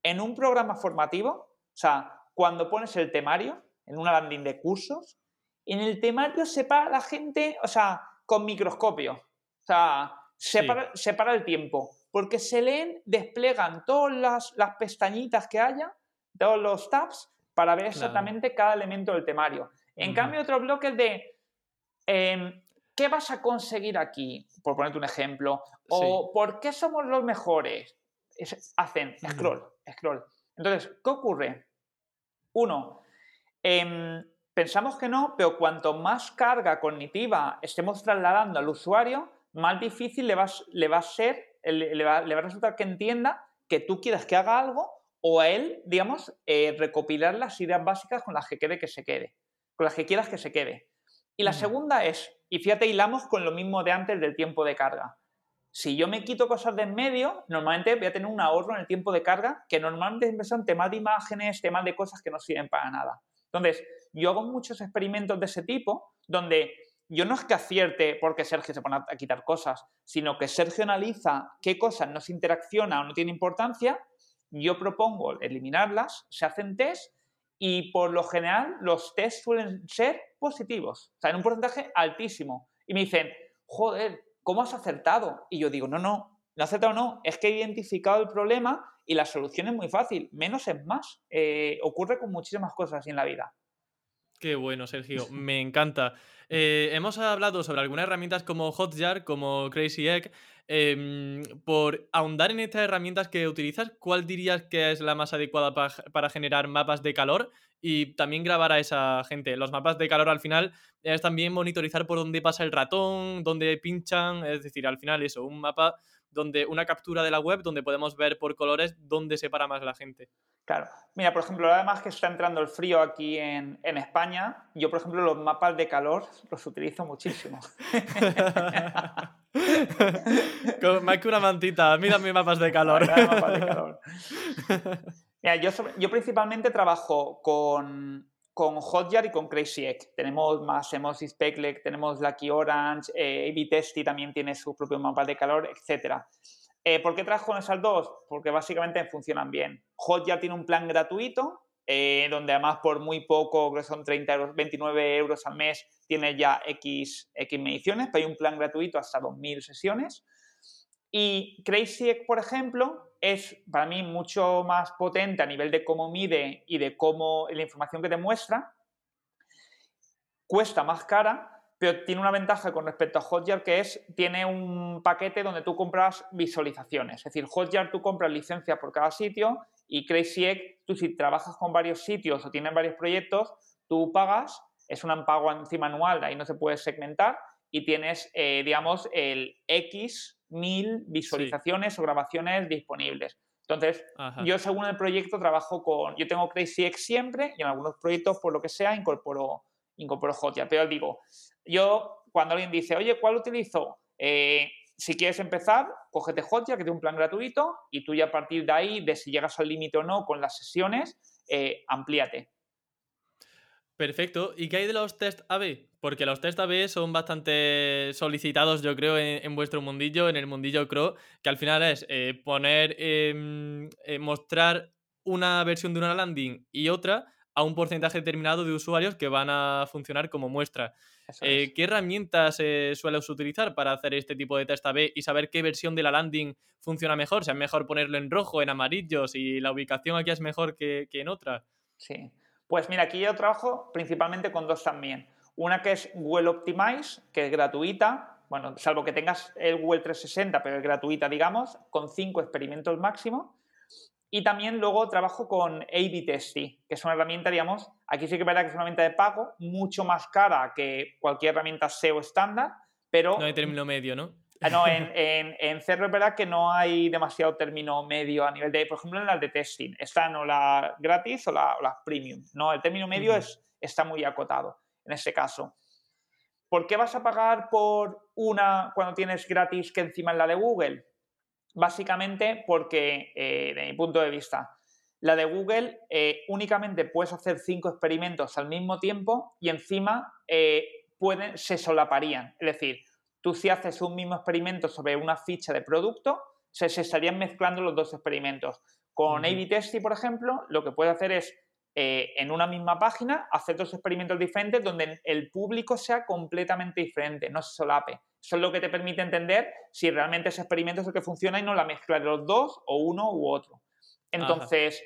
en un programa formativo, o sea, cuando pones el temario en una landing de cursos, en el temario se para la gente, o sea, con microscopio. O sea, separa, para el tiempo. Porque se leen, desplegan todas las, las, pestañitas que haya, todos los tabs, para ver exactamente cada elemento del temario. En cambio, otro bloque de em, ¿qué vas a conseguir aquí? Por ponerte un ejemplo. O ¿por qué somos los mejores? hacen scroll, scroll. Entonces, ¿qué ocurre? Uno, em, pensamos que no, pero cuanto más carga cognitiva estemos trasladando al usuario, más difícil le va, le va a ser, le, va, a resultar que entienda que tú quieres que haga algo o a él, digamos, eh, recopilar las ideas básicas con las que quede que se quede, con las que quieras que se quede. Y la segunda es, y fíjate, hilamos con lo mismo de antes del tiempo de carga. si yo me quito cosas de en medio, normalmente voy a tener un ahorro en el tiempo de carga, que normalmente son temas de imágenes, temas de cosas que no sirven para nada. Entonces, yo hago muchos experimentos de ese tipo, donde yo no es que acierte porque Sergio se pone a quitar cosas, sino que Sergio analiza qué cosas no se interacciona o no tiene importancia, yo propongo eliminarlas, se hacen test y por lo general los test suelen ser positivos, o sea, en un porcentaje altísimo. Y me dicen, joder, ¿cómo has acertado? Y yo digo, no, no, no he acertado, no, es que he identificado el problema y la solución es muy fácil, menos es más. Eh, ocurre con muchísimas cosas en la vida. Qué bueno, Sergio, [laughs] me encanta. Eh, hemos hablado sobre algunas herramientas como Hotjar, como Crazy Egg. Em, por ahondar en estas herramientas que utilizas, ¿cuál dirías que es la más adecuada para generar mapas de calor y también grabar a esa gente? Los mapas de calor al final es también monitorizar por dónde pasa el ratón, dónde pinchan, es decir, al final eso, un mapa donde una captura de la web donde podemos ver por colores dónde se para más la gente. Claro. Mira, por ejemplo, además que está entrando el frío aquí en, España, yo, por ejemplo, los mapas de calor los utilizo muchísimo. [laughs] más que una mantita, mira mis mapas de calor. Mira, [laughs] yo, yo principalmente trabajo con, con Hotjar y con Crazy Egg. Tenemos más, tenemos Speclec, tenemos Lucky Orange, eh, AB también tiene su propio mapa de calor, etc. Eh, ¿Por qué trabajo con esas dos? Porque básicamente funcionan bien. Hotjar tiene un plan gratuito, eh, donde además por muy poco, que son 30 euros, 29 euros al mes, tiene ya X, X mediciones, pero hay un plan gratuito hasta 2.000 sesiones. Y Crazy Egg, por ejemplo, es para mí mucho más potente a nivel de cómo mide y de cómo la información que te muestra. Cuesta más cara, pero tiene una ventaja con respecto a Hotjar que es, tiene un paquete donde tú compras visualizaciones. Es decir, Hotjar tú compras licencias por cada sitio y Crazy Egg, tú si trabajas con varios sitios o tienes varios proyectos, tú pagas, es un pago encima anual, ahí no se puede segmentar y tienes, eh, digamos, el X mil visualizaciones o grabaciones disponibles. Entonces, yo según el proyecto trabajo con, yo tengo CrazyX siempre y en algunos proyectos, por lo que sea, incorporo, incorporo Hotjar. Pero digo, yo cuando alguien dice, oye, ¿cuál utilizo? Eh, si quieres empezar, cógete Hotjar, que tiene un plan gratuito, y tú ya a partir de ahí, de si llegas al límite o no con las sesiones, eh, amplíate. Perfecto. ¿Y qué hay de los test AB? Porque los test AB son bastante solicitados, yo creo, en, vuestro mundillo, en el mundillo CRO, que al final es eh, poner, em, eh, mostrar una versión de una landing y otra a un porcentaje determinado de usuarios que van a funcionar como muestra. Eh, ¿Qué herramientas sueles utilizar para hacer este tipo de test AB y saber qué versión de la landing funciona mejor? Si es mejor ponerlo en rojo, en amarillo, si la ubicación aquí es mejor que, que en otra. Sí. Pues mira, aquí yo trabajo principalmente con dos también. Una que es Google Optimize, que es gratuita, bueno, salvo que tengas el Google 360, pero es gratuita, digamos, con cinco experimentos máximo. Y también luego trabajo con A-B que es una herramienta, digamos, aquí sí que es verdad que es una herramienta de pago, mucho más cara que cualquier herramienta SEO estándar, pero... No hay término medio, ¿no? Ah, no, en, en, en Cerro es verdad que no hay demasiado término medio a nivel de, por ejemplo, en las de testing. Están o la gratis o las la premium. No, el término medio es, está muy acotado en ese caso. ¿Por qué vas a pagar por una cuando tienes gratis que encima en la de Google? Básicamente porque, eh, de mi punto de vista, la de Google eh, únicamente puedes hacer cinco experimentos al mismo tiempo y encima eh, pueden, se solaparían. Es decir, Tú si haces un mismo experimento sobre una ficha de producto, se, estarían mezclando los dos experimentos. Con A-B Testing, por ejemplo, lo que puedes hacer es eh, en una misma página hacer dos experimentos diferentes donde el público sea completamente diferente, no se solape. Eso es lo que te permite entender si realmente ese experimento es el que funciona y no la mezcla de los dos o uno u otro. Entonces,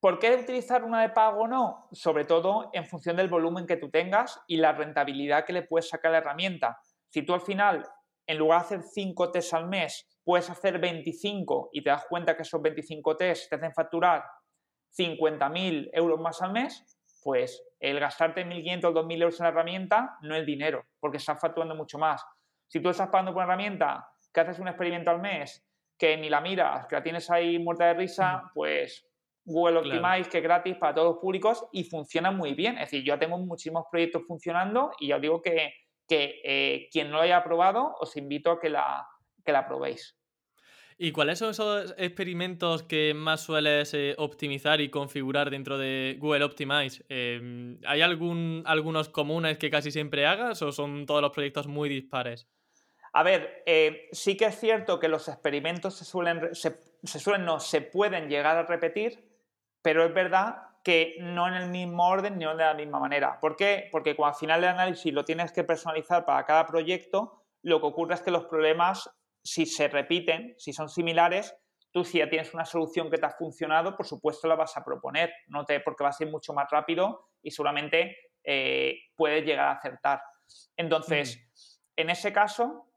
¿por qué utilizar una de pago o no? Sobre todo en función del volumen que tú tengas y la rentabilidad que le puedes sacar a la herramienta. Si tú al final, en lugar de hacer 5 tests al mes, puedes hacer 25 y te das cuenta que esos 25 tests te hacen facturar 50.000 euros más al mes, pues el gastarte 1.500 o 2.000 euros en la herramienta no es dinero, porque estás facturando mucho más. Si tú estás pagando por una herramienta que haces un experimento al mes, que ni la miras, que la tienes ahí muerta de risa, pues Google Optimize, que es gratis para todos los públicos y funciona muy bien. Es decir, yo tengo muchísimos proyectos funcionando y ya os digo que que eh, quien no lo haya probado, os invito a que la, que la probéis. ¿Y cuáles son esos experimentos que más sueles eh, optimizar y configurar dentro de Google Optimize? Em, ¿Hay algún, algunos comunes que casi siempre hagas o son todos los proyectos muy dispares? A ver, eh, sí que es cierto que los experimentos se suelen, se, suelen, no, se pueden llegar a repetir, pero es verdad que no en el mismo orden ni de la misma manera. ¿Por qué? Porque cuando al final del análisis lo tienes que personalizar para cada proyecto, lo que ocurre es que los problemas, si se repiten, si son similares, tú si ya tienes una solución que te ha funcionado, por supuesto la vas a proponer, no te, porque va a ser mucho más rápido y seguramente eh, puedes llegar a acertar. Entonces, mm. en ese caso,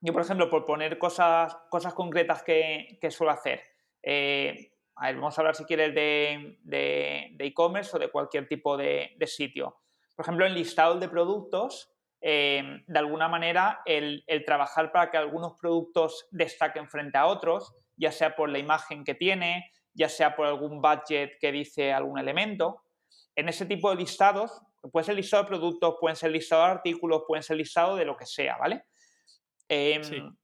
yo, por ejemplo, por poner cosas, cosas concretas que, suelo hacer, eh, vamos a hablar si quieres de e-commerce o de cualquier tipo de, sitio. Por ejemplo, en listado de productos, eh, de alguna manera, el, trabajar para que algunos productos destaquen frente a otros, ya sea por la imagen que tiene, ya sea por algún budget que dice algún elemento. En ese tipo de listados, puede ser listado de productos, pueden ser listado de artículos, pueden ser listado de lo que sea, ¿vale? Em,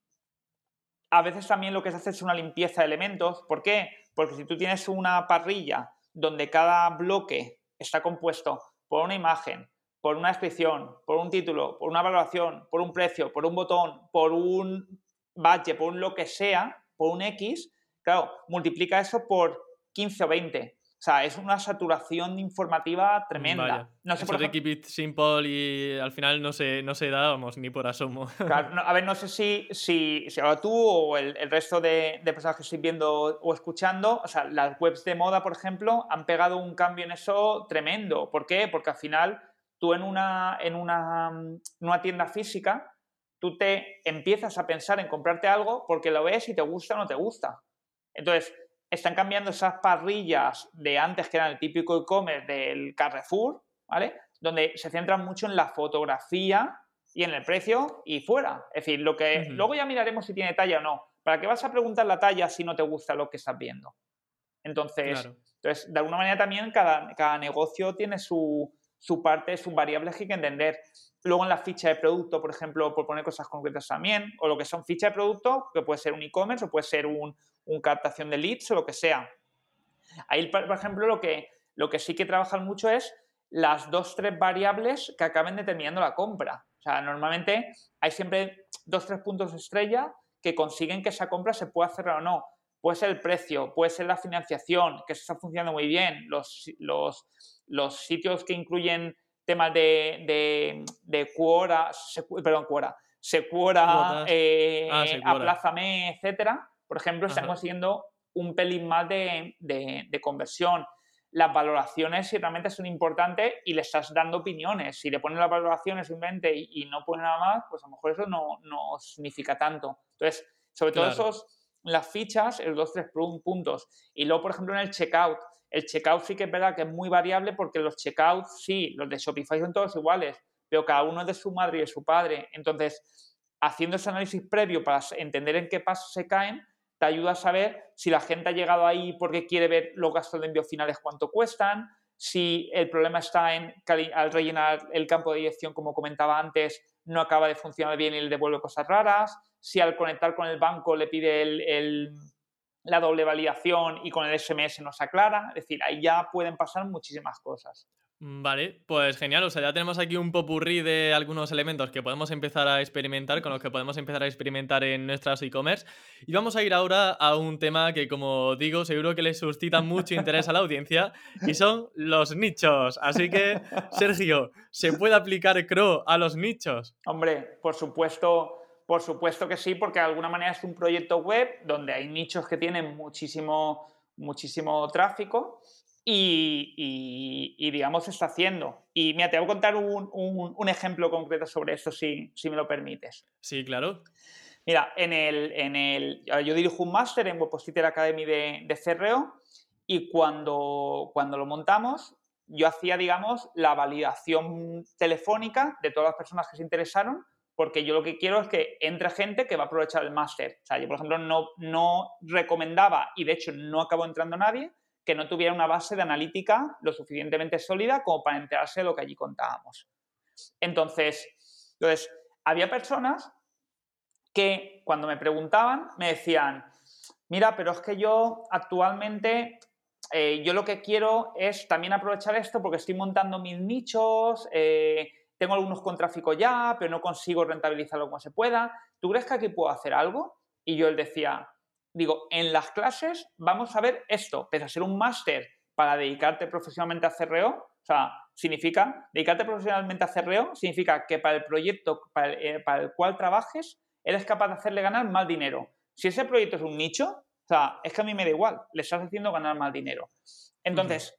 a veces también lo que se hace es una limpieza de elementos. ¿Por qué? Porque si tú tienes una parrilla donde cada bloque está compuesto por una imagen, por una descripción, por un título, por una valoración, por un precio, por un botón, por un budget, por un lo que sea, por un X, claro, multiplica eso por 15 o 20. O sea, es una saturación informativa tremenda. No sé por de keep it simple y al final no se, no se da, ni por asomo. [laughs] a ver, no sé si, si, si ahora tú o el, resto de, personas que estoy viendo o escuchando, o sea, las webs de moda, por ejemplo, han pegado un cambio en eso tremendo. ¿Por qué? Porque al final tú en una, en una, en una tienda física, tú te empiezas a pensar en comprarte algo porque lo ves y te gusta o no te gusta. Entonces, están cambiando esas parrillas de antes que eran el típico e-commerce del Carrefour, ¿vale? Donde se centran mucho en la fotografía y en el precio y fuera. Es decir, lo que luego ya miraremos si tiene talla o no. ¿Para qué vas a preguntar la talla si no te gusta lo que estás viendo? Entonces, entonces de alguna manera también cada, cada negocio tiene su, su parte, sus variables que hay que entender. Luego en la ficha de producto, por ejemplo, por poner cosas concretas también, o lo que son ficha de producto, que puede ser un e-commerce o puede ser un, un, captación de leads o lo que sea. Ahí, por ejemplo, lo que, lo que sí que trabajan mucho es las dos, tres variables que acaben determinando la compra. O sea, normalmente hay siempre dos, tres puntos estrella que consiguen que esa compra se pueda cerrar o no. Puede ser el precio, puede ser la financiación, que eso está funcionando muy bien, los, los, los sitios que incluyen temas de, de, de Quora, perdón, Quora, Sequora, eh, ah, Aplázame, etcétera, por ejemplo, están consiguiendo un pelín más de, de, conversión. Las valoraciones, si realmente son importantes y le estás dando opiniones. Si le pones las valoraciones simplemente y, no pones nada más, pues a lo mejor eso no, no significa tanto. Entonces, sobre todo esos, las fichas, el 2, 3 puntos. Y luego, por ejemplo, en el checkout, el checkout sí que es verdad que es muy variable porque los checkouts, sí, los de Shopify son todos iguales, pero cada uno es de su madre y de su padre. Entonces, haciendo ese análisis previo para entender en qué pasos se caen, te ayuda a saber si la gente ha llegado ahí porque quiere ver los gastos de envío finales cuánto cuestan, si el problema está en al rellenar el campo de dirección, como comentaba antes, no acaba de funcionar bien y le devuelve cosas raras, si al conectar con el banco le pide el la doble validación y con el SMS nos aclara. Es decir, ahí ya pueden pasar muchísimas cosas. Mm, vale, pues genial. O sea, ya tenemos aquí un popurrí de algunos elementos que podemos empezar a experimentar, con los que podemos empezar a experimentar en nuestras e-commerce. Y vamos a ir ahora a un tema que, como digo, seguro que le suscita mucho [laughs] interés a la audiencia, y son los nichos. Así que, [laughs] Sergio, ¿se puede aplicar CRO a los nichos? Hombre, por supuesto por supuesto que sí, porque de alguna manera es un proyecto web donde hay nichos que tienen muchísimo, muchísimo tráfico y, y, digamos, se está haciendo. Y mira, te voy a contar un, ejemplo concreto sobre esto, si, si, me lo permites. Sí, claro. Mira, en el, en el, yo dirijo un máster en Webpositor Academy de, de CRO y cuando, cuando lo montamos, yo hacía, digamos, la validación telefónica de todas las personas que se interesaron porque yo lo que quiero es que entre gente que va a aprovechar el máster. O sea, yo, por ejemplo, no, no recomendaba, y de hecho no acabó entrando nadie, que no tuviera una base de analítica lo suficientemente sólida como para enterarse de lo que allí contábamos. Entonces, entonces había personas que cuando me preguntaban me decían, mira, pero es que yo actualmente, eh, yo lo que quiero es también aprovechar esto porque estoy montando mis nichos, eh, tengo algunos con tráfico ya, pero no consigo rentabilizarlo como se pueda. ¿Tú crees que aquí puedo hacer algo? Y yo él decía, digo, en las clases vamos a ver esto, pese a ser un máster para dedicarte profesionalmente a CRO, o sea, significa, dedicarte profesionalmente a CRO, significa que para el proyecto para el, eh, para el cual trabajes, eres capaz de hacerle ganar más dinero. Si ese proyecto es un nicho, o sea, es que a mí me da igual, le estás haciendo ganar más dinero. Entonces,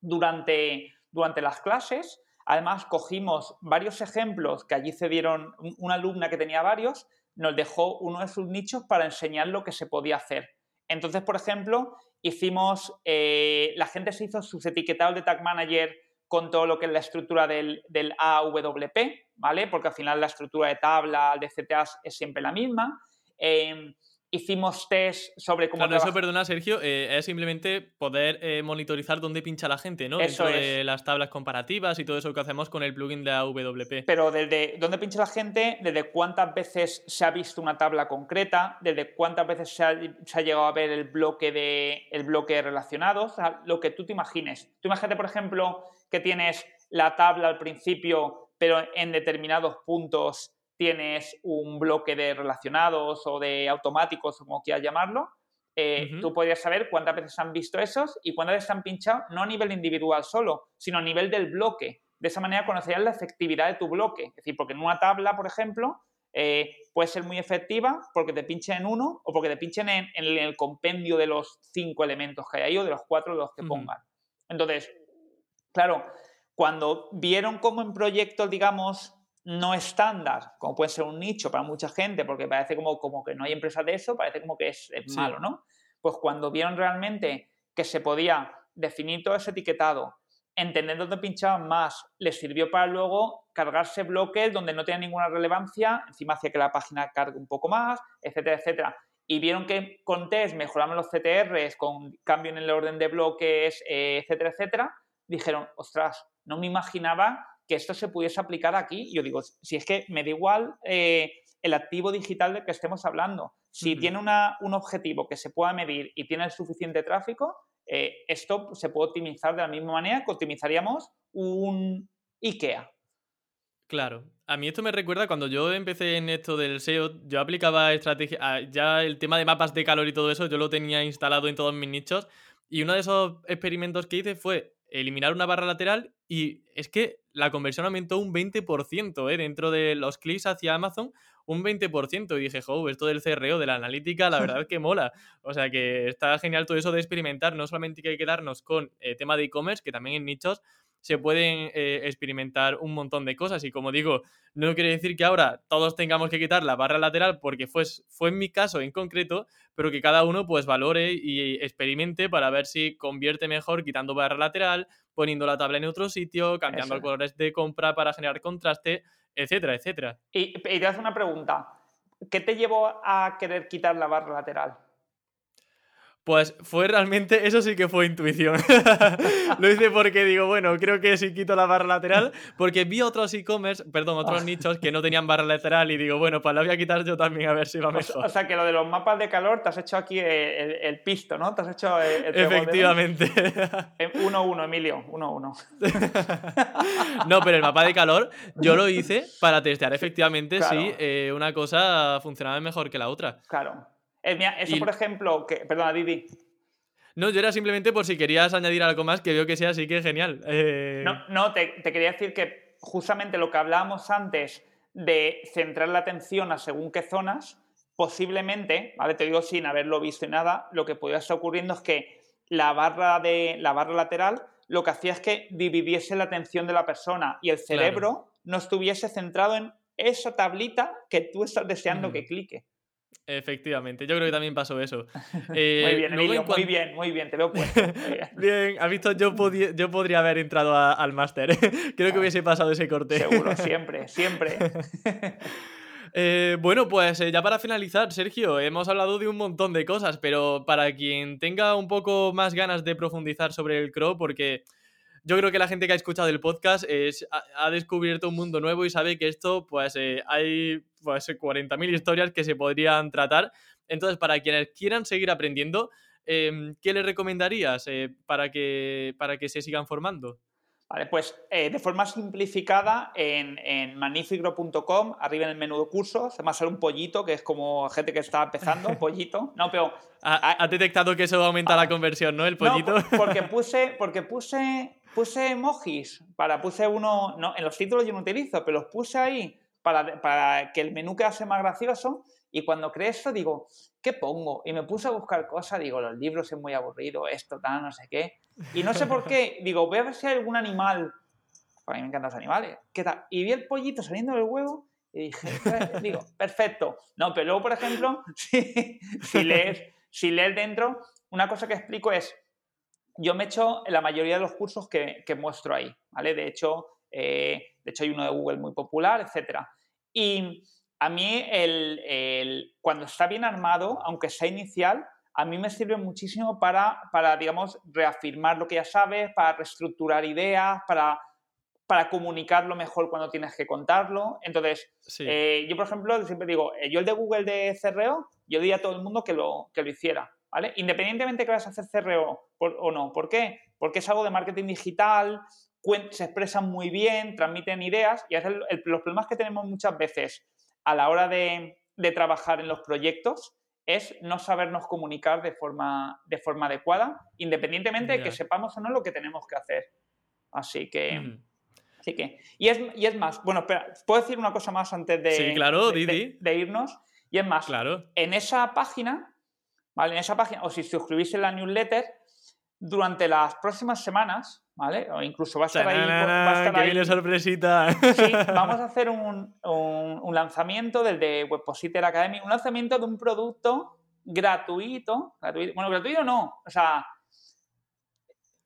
durante, durante las clases, además cogimos varios ejemplos que allí se dieron, una alumna que tenía varios, nos dejó uno de sus nichos para enseñar lo que se podía hacer. Entonces, por ejemplo, hicimos, eh, la gente se hizo sus etiquetados de Tag Manager con todo lo que es la estructura del, del AWP, ¿vale? Porque al final la estructura de tabla, de CTAs es siempre la misma. Em, hicimos test sobre cómo... Claro, eso, perdona, Sergio, eh, es simplemente poder eh, monitorizar dónde pincha la gente, ¿no? Eso Dentro de las tablas comparativas y todo eso que hacemos con el plugin de AWP. Pero desde dónde pincha la gente, desde cuántas veces se ha visto una tabla concreta, desde cuántas veces se ha, llegado a ver el bloque de, el bloque relacionado, o sea, lo que tú te imagines. Tú imagínate, por ejemplo, que tienes la tabla al principio, pero en determinados puntos tienes un bloque de relacionados o de automáticos, como quieras llamarlo, eh, tú podrías saber cuántas veces han visto esos y cuántas veces han pinchado, no a nivel individual solo, sino a nivel del bloque. De esa manera conocerías la efectividad de tu bloque. Es decir, porque en una tabla, por ejemplo, eh, puede ser muy efectiva porque te pinchen en uno o porque te pinchen en, el compendio de los cinco elementos que hay ahí o de los cuatro de los que pongan. Entonces, claro, cuando vieron cómo en proyectos, digamos, no estándar, como puede ser un nicho para mucha gente, porque parece como, como que no hay empresa de eso, parece como que es, malo, ¿no? Pues cuando vieron realmente que se podía definir todo ese etiquetado, entender dónde pinchaban más, les sirvió para luego cargarse bloques donde no tenía ninguna relevancia, encima hacía que la página cargue un poco más, etcétera, etcétera. Y vieron que con test mejoraban los CTRs, con cambio en el orden de bloques, eh, etcétera, etcétera, dijeron, ostras, no me imaginaba que esto se pudiese aplicar aquí. Yo digo, si es que me da igual eh, el activo digital del que estemos hablando, si tiene un objetivo que se pueda medir y tiene el suficiente tráfico, eh, esto se puede optimizar de la misma manera que optimizaríamos un IKEA. Claro. A mí esto me recuerda cuando yo empecé en esto del SEO, yo aplicaba estrategia, ah, ya el tema de mapas de calor y todo eso, yo lo tenía instalado en todos mis nichos. Y uno de esos experimentos que hice fue eliminar una barra lateral y es que la conversión aumentó un 20% ¿eh? dentro de los clics hacia Amazon, un 20%. Y dije, jo, esto del CRO, de la analítica, la verdad [laughs] que mola. O sea que está genial todo eso de experimentar. No solamente hay que quedarnos con el eh, tema de e-commerce, que también en nichos se pueden eh, experimentar un montón de cosas. Y como digo, no quiere decir que ahora todos tengamos que quitar la barra lateral, porque fue, fue en mi caso en concreto, pero que cada uno pues valore y experimente para ver si convierte mejor quitando barra lateral, poniendo la tabla en otro sitio, cambiando colores de compra para generar contraste, etcétera, etcétera. Y, y te hago una pregunta. ¿Qué te llevó a querer quitar la barra lateral? Pues fue realmente, eso sí que fue intuición. [laughs] lo hice porque digo, bueno, creo que si quito la barra lateral, porque vi otros e-commerce, perdón, otros ah. nichos que no tenían barra lateral y digo, bueno, pues la voy a quitar yo también a ver si va mejor. O sea, que lo de los mapas de calor te has hecho aquí el, pisto, ¿no? Te has hecho el, Efectivamente. 1-1, Emilio, 1-1. [laughs] no, pero el mapa de calor yo lo hice para testear efectivamente si eh, una cosa funcionaba mejor que la otra. Claro. Eh, eso, por ejemplo, que. Perdona, Didi. No, yo era simplemente por si querías añadir algo más, que veo que sea así que genial. Eh, no, no te, quería decir que justamente lo que hablábamos antes de centrar la atención a según qué zonas, posiblemente, ¿vale? Te digo sin haberlo visto y nada, lo que podría estar ocurriendo es que la barra, de, la barra lateral lo que hacía es que dividiese la atención de la persona y el cerebro no estuviese centrado en esa tablita que tú estás deseando que clique. Efectivamente, yo creo que también pasó eso. [laughs] muy eh, bien, muy bien, muy bien, te veo puesto. [laughs] bien, has visto, yo, yo podría haber entrado al máster. [laughs] creo que hubiese pasado ese corte. Seguro, siempre, siempre. Eh, bueno, pues eh, ya para finalizar, Sergio, hemos hablado de un montón de cosas, pero para quien tenga un poco más ganas de profundizar sobre el CRO, porque yo creo que la gente que ha escuchado el podcast es, ha, descubierto un mundo nuevo y sabe que esto, pues eh, hay pues, 40.000 historias que se podrían tratar. Entonces, para quienes quieran seguir aprendiendo, em, ¿qué les recomendarías eh, para, que, para que se sigan formando? Vale, pues eh, de forma simplificada en, en arriba en el menú de cursos, además sale un pollito, que es como gente que está empezando, [laughs] pollito. No, pero. Ha, detectado que eso aumenta la ah. conversión, ¿no? El pollito. No, porque [laughs] puse, porque puse, puse emojis, para, puse uno. No, en los títulos yo no utilizo, pero los puse ahí para, para que el menú quedase más gracioso. Y cuando creé eso, digo, ¿qué pongo? Y me puse a buscar cosas, digo, los libros es muy aburrido, esto, tal, no sé qué. Y no sé por qué, [laughs] digo, voy a ver si hay algún animal. A mí me encantan los animales. ¿Qué tal? Y vi el pollito saliendo del huevo y dije, [laughs] digo, perfecto. No, pero luego, por ejemplo, [laughs] si, si, lees, si lees dentro, una cosa que explico es, yo me he hecho la mayoría de los cursos que, que muestro ahí, ¿vale? De hecho, eh, de hecho hay uno de Google muy popular, etc. Y a mí, el, cuando está bien armado, aunque sea inicial, a mí me sirve muchísimo para, para digamos, reafirmar lo que ya sabes, para reestructurar ideas, para, para comunicarlo mejor cuando tienes que contarlo. Entonces, eh, yo, por ejemplo, siempre digo, eh, yo el de Google de CRO, yo diría a todo el mundo que lo, que lo hiciera, ¿vale? Independientemente que vayas a hacer CRO o no. ¿Por qué? Porque es algo de marketing digital, se expresan muy bien, transmiten ideas y los problemas que tenemos muchas veces a la hora de, trabajar en los proyectos es no sabernos comunicar de forma, de forma adecuada, independientemente de que sepamos o no lo que tenemos que hacer. Así que... Así que, y es, y es más, bueno, espera, puedo decir una cosa más antes de, sí, claro, de, de, irnos. Y es más, claro. en esa página, ¿vale? En esa página, o si suscribís en la newsletter, durante las próximas semanas, ¿vale? O incluso va a estar ahí. Va a viene sorpresita. Sí, [laughs] vamos a hacer un, lanzamiento del de Webpositor Academy, un lanzamiento de un producto gratuito, gratuito. Bueno, gratuito no, o sea,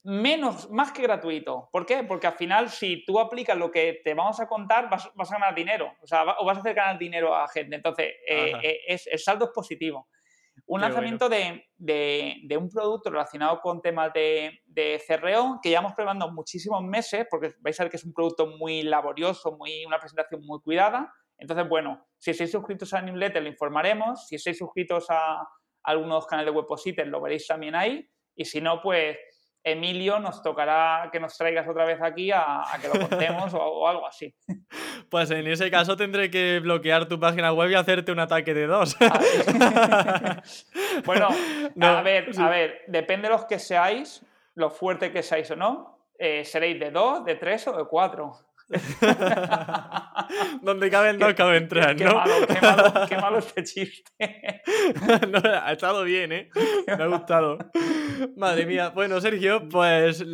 menos, más que gratuito. ¿Por qué? Porque al final, si tú aplicas lo que te vamos a contar, vas, a ganar dinero. O sea, o vas a hacer ganar dinero a gente. Entonces, eh, eh, es, el saldo es positivo. Un lanzamiento de, un producto relacionado con temas de, de CRO que llevamos probando muchísimos meses, porque vais a ver que es un producto muy laborioso, muy, una presentación muy cuidada. Entonces, bueno, si estáis suscritos a newsletter lo informaremos. Si estáis suscritos a algunos canales de Webpositor lo veréis también ahí. Y si no, pues Emilio, nos tocará que nos traigas otra vez aquí a, que lo contemos o, algo así. [laughs] Pues en ese caso tendré que bloquear tu página web y hacerte un ataque de dos. [laughs] bueno, a ver, a ver, depende de los que seáis, lo fuerte que seáis o no, eh, seréis de dos, de tres o de cuatro. [laughs] Donde caben dos, caben tres, qué, ¿no? Malo, qué, malo, qué [laughs] malo este chiste. [laughs] ha estado bien, ¿eh? Me ha gustado. Madre mía. Bueno, Sergio, pues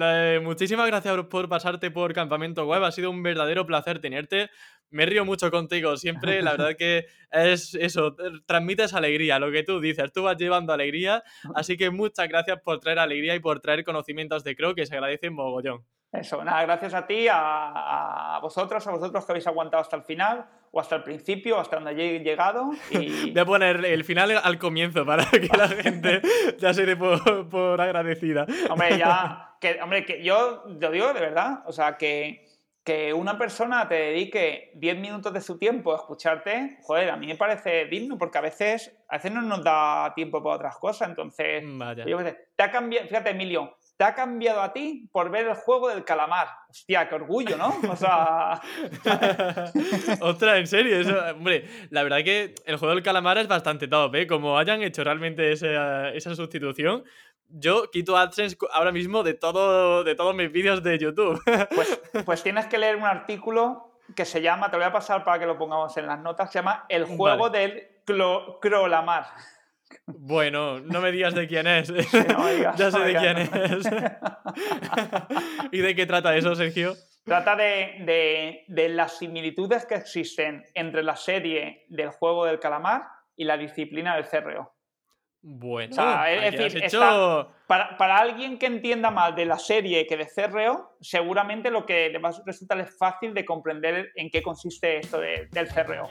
muchísimas gracias por pasarte por Campamento Web. Ha sido un verdadero placer tenerte. Me río mucho contigo siempre. La [laughs] verdad que es eso, transmites alegría, lo que tú dices. Tú vas llevando alegría. Así que muchas gracias por traer alegría y por traer conocimientos de Crow, que se agradecen mogollón. Eso, nada, gracias a ti, a, vosotros, a vosotros que habéis aguantado hasta el final, o hasta el principio, hasta donde he llegado. Y... [laughs] Voy a poner el final al comienzo para que la [laughs] gente ya se dé por, agradecida. Hombre, ya, que, hombre, que yo lo digo de verdad, o sea, que, que una persona te dedique 10 minutos de su tiempo a escucharte, joder, a mí me parece digno, porque a veces, a veces no nos da tiempo para otras cosas, entonces, Vaya. yo te ha cambiado, fíjate, Emilio, te ha cambiado a ti por ver el juego del calamar. Hostia, qué orgullo, ¿no? O sea. [laughs] Ostras, en serio, hombre, la verdad que el juego del calamar es bastante top, ¿eh? Como hayan hecho realmente esa, esa sustitución, yo quito AdSense ahora mismo de, todo, de todos mis vídeos de YouTube. [laughs] Pues, pues, tienes que leer un artículo que se llama, te lo voy a pasar para que lo pongamos en las notas, se llama El juego del Crolamar. Bueno, no me digas de quién es. [laughs] ya sé de quién es. [laughs] ¿Y de qué trata eso, Sergio? Trata de, las similitudes que existen entre la serie del juego del calamar y la disciplina del CRO. Bueno, es decir, para, para, alguien que entienda más de la serie que de CRO, seguramente lo que le va a resultar es fácil de comprender en qué consiste esto del CRO.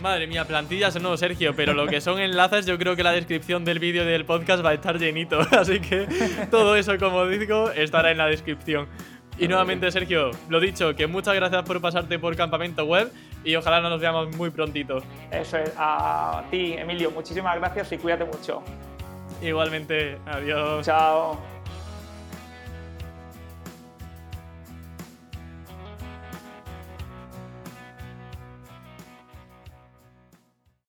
Madre mía, plantillas no, Sergio, pero lo que son enlaces, yo creo que la descripción del vídeo del podcast va a estar llenito. [laughs] Así que todo eso, como digo, estará en la descripción. Y nuevamente, Sergio, lo dicho, que muchas gracias por pasarte por Campamento Web y ojalá nos veamos muy prontito. Eso es. A ti, Emilio, muchísimas gracias y cuídate mucho. Igualmente, adiós. Chao.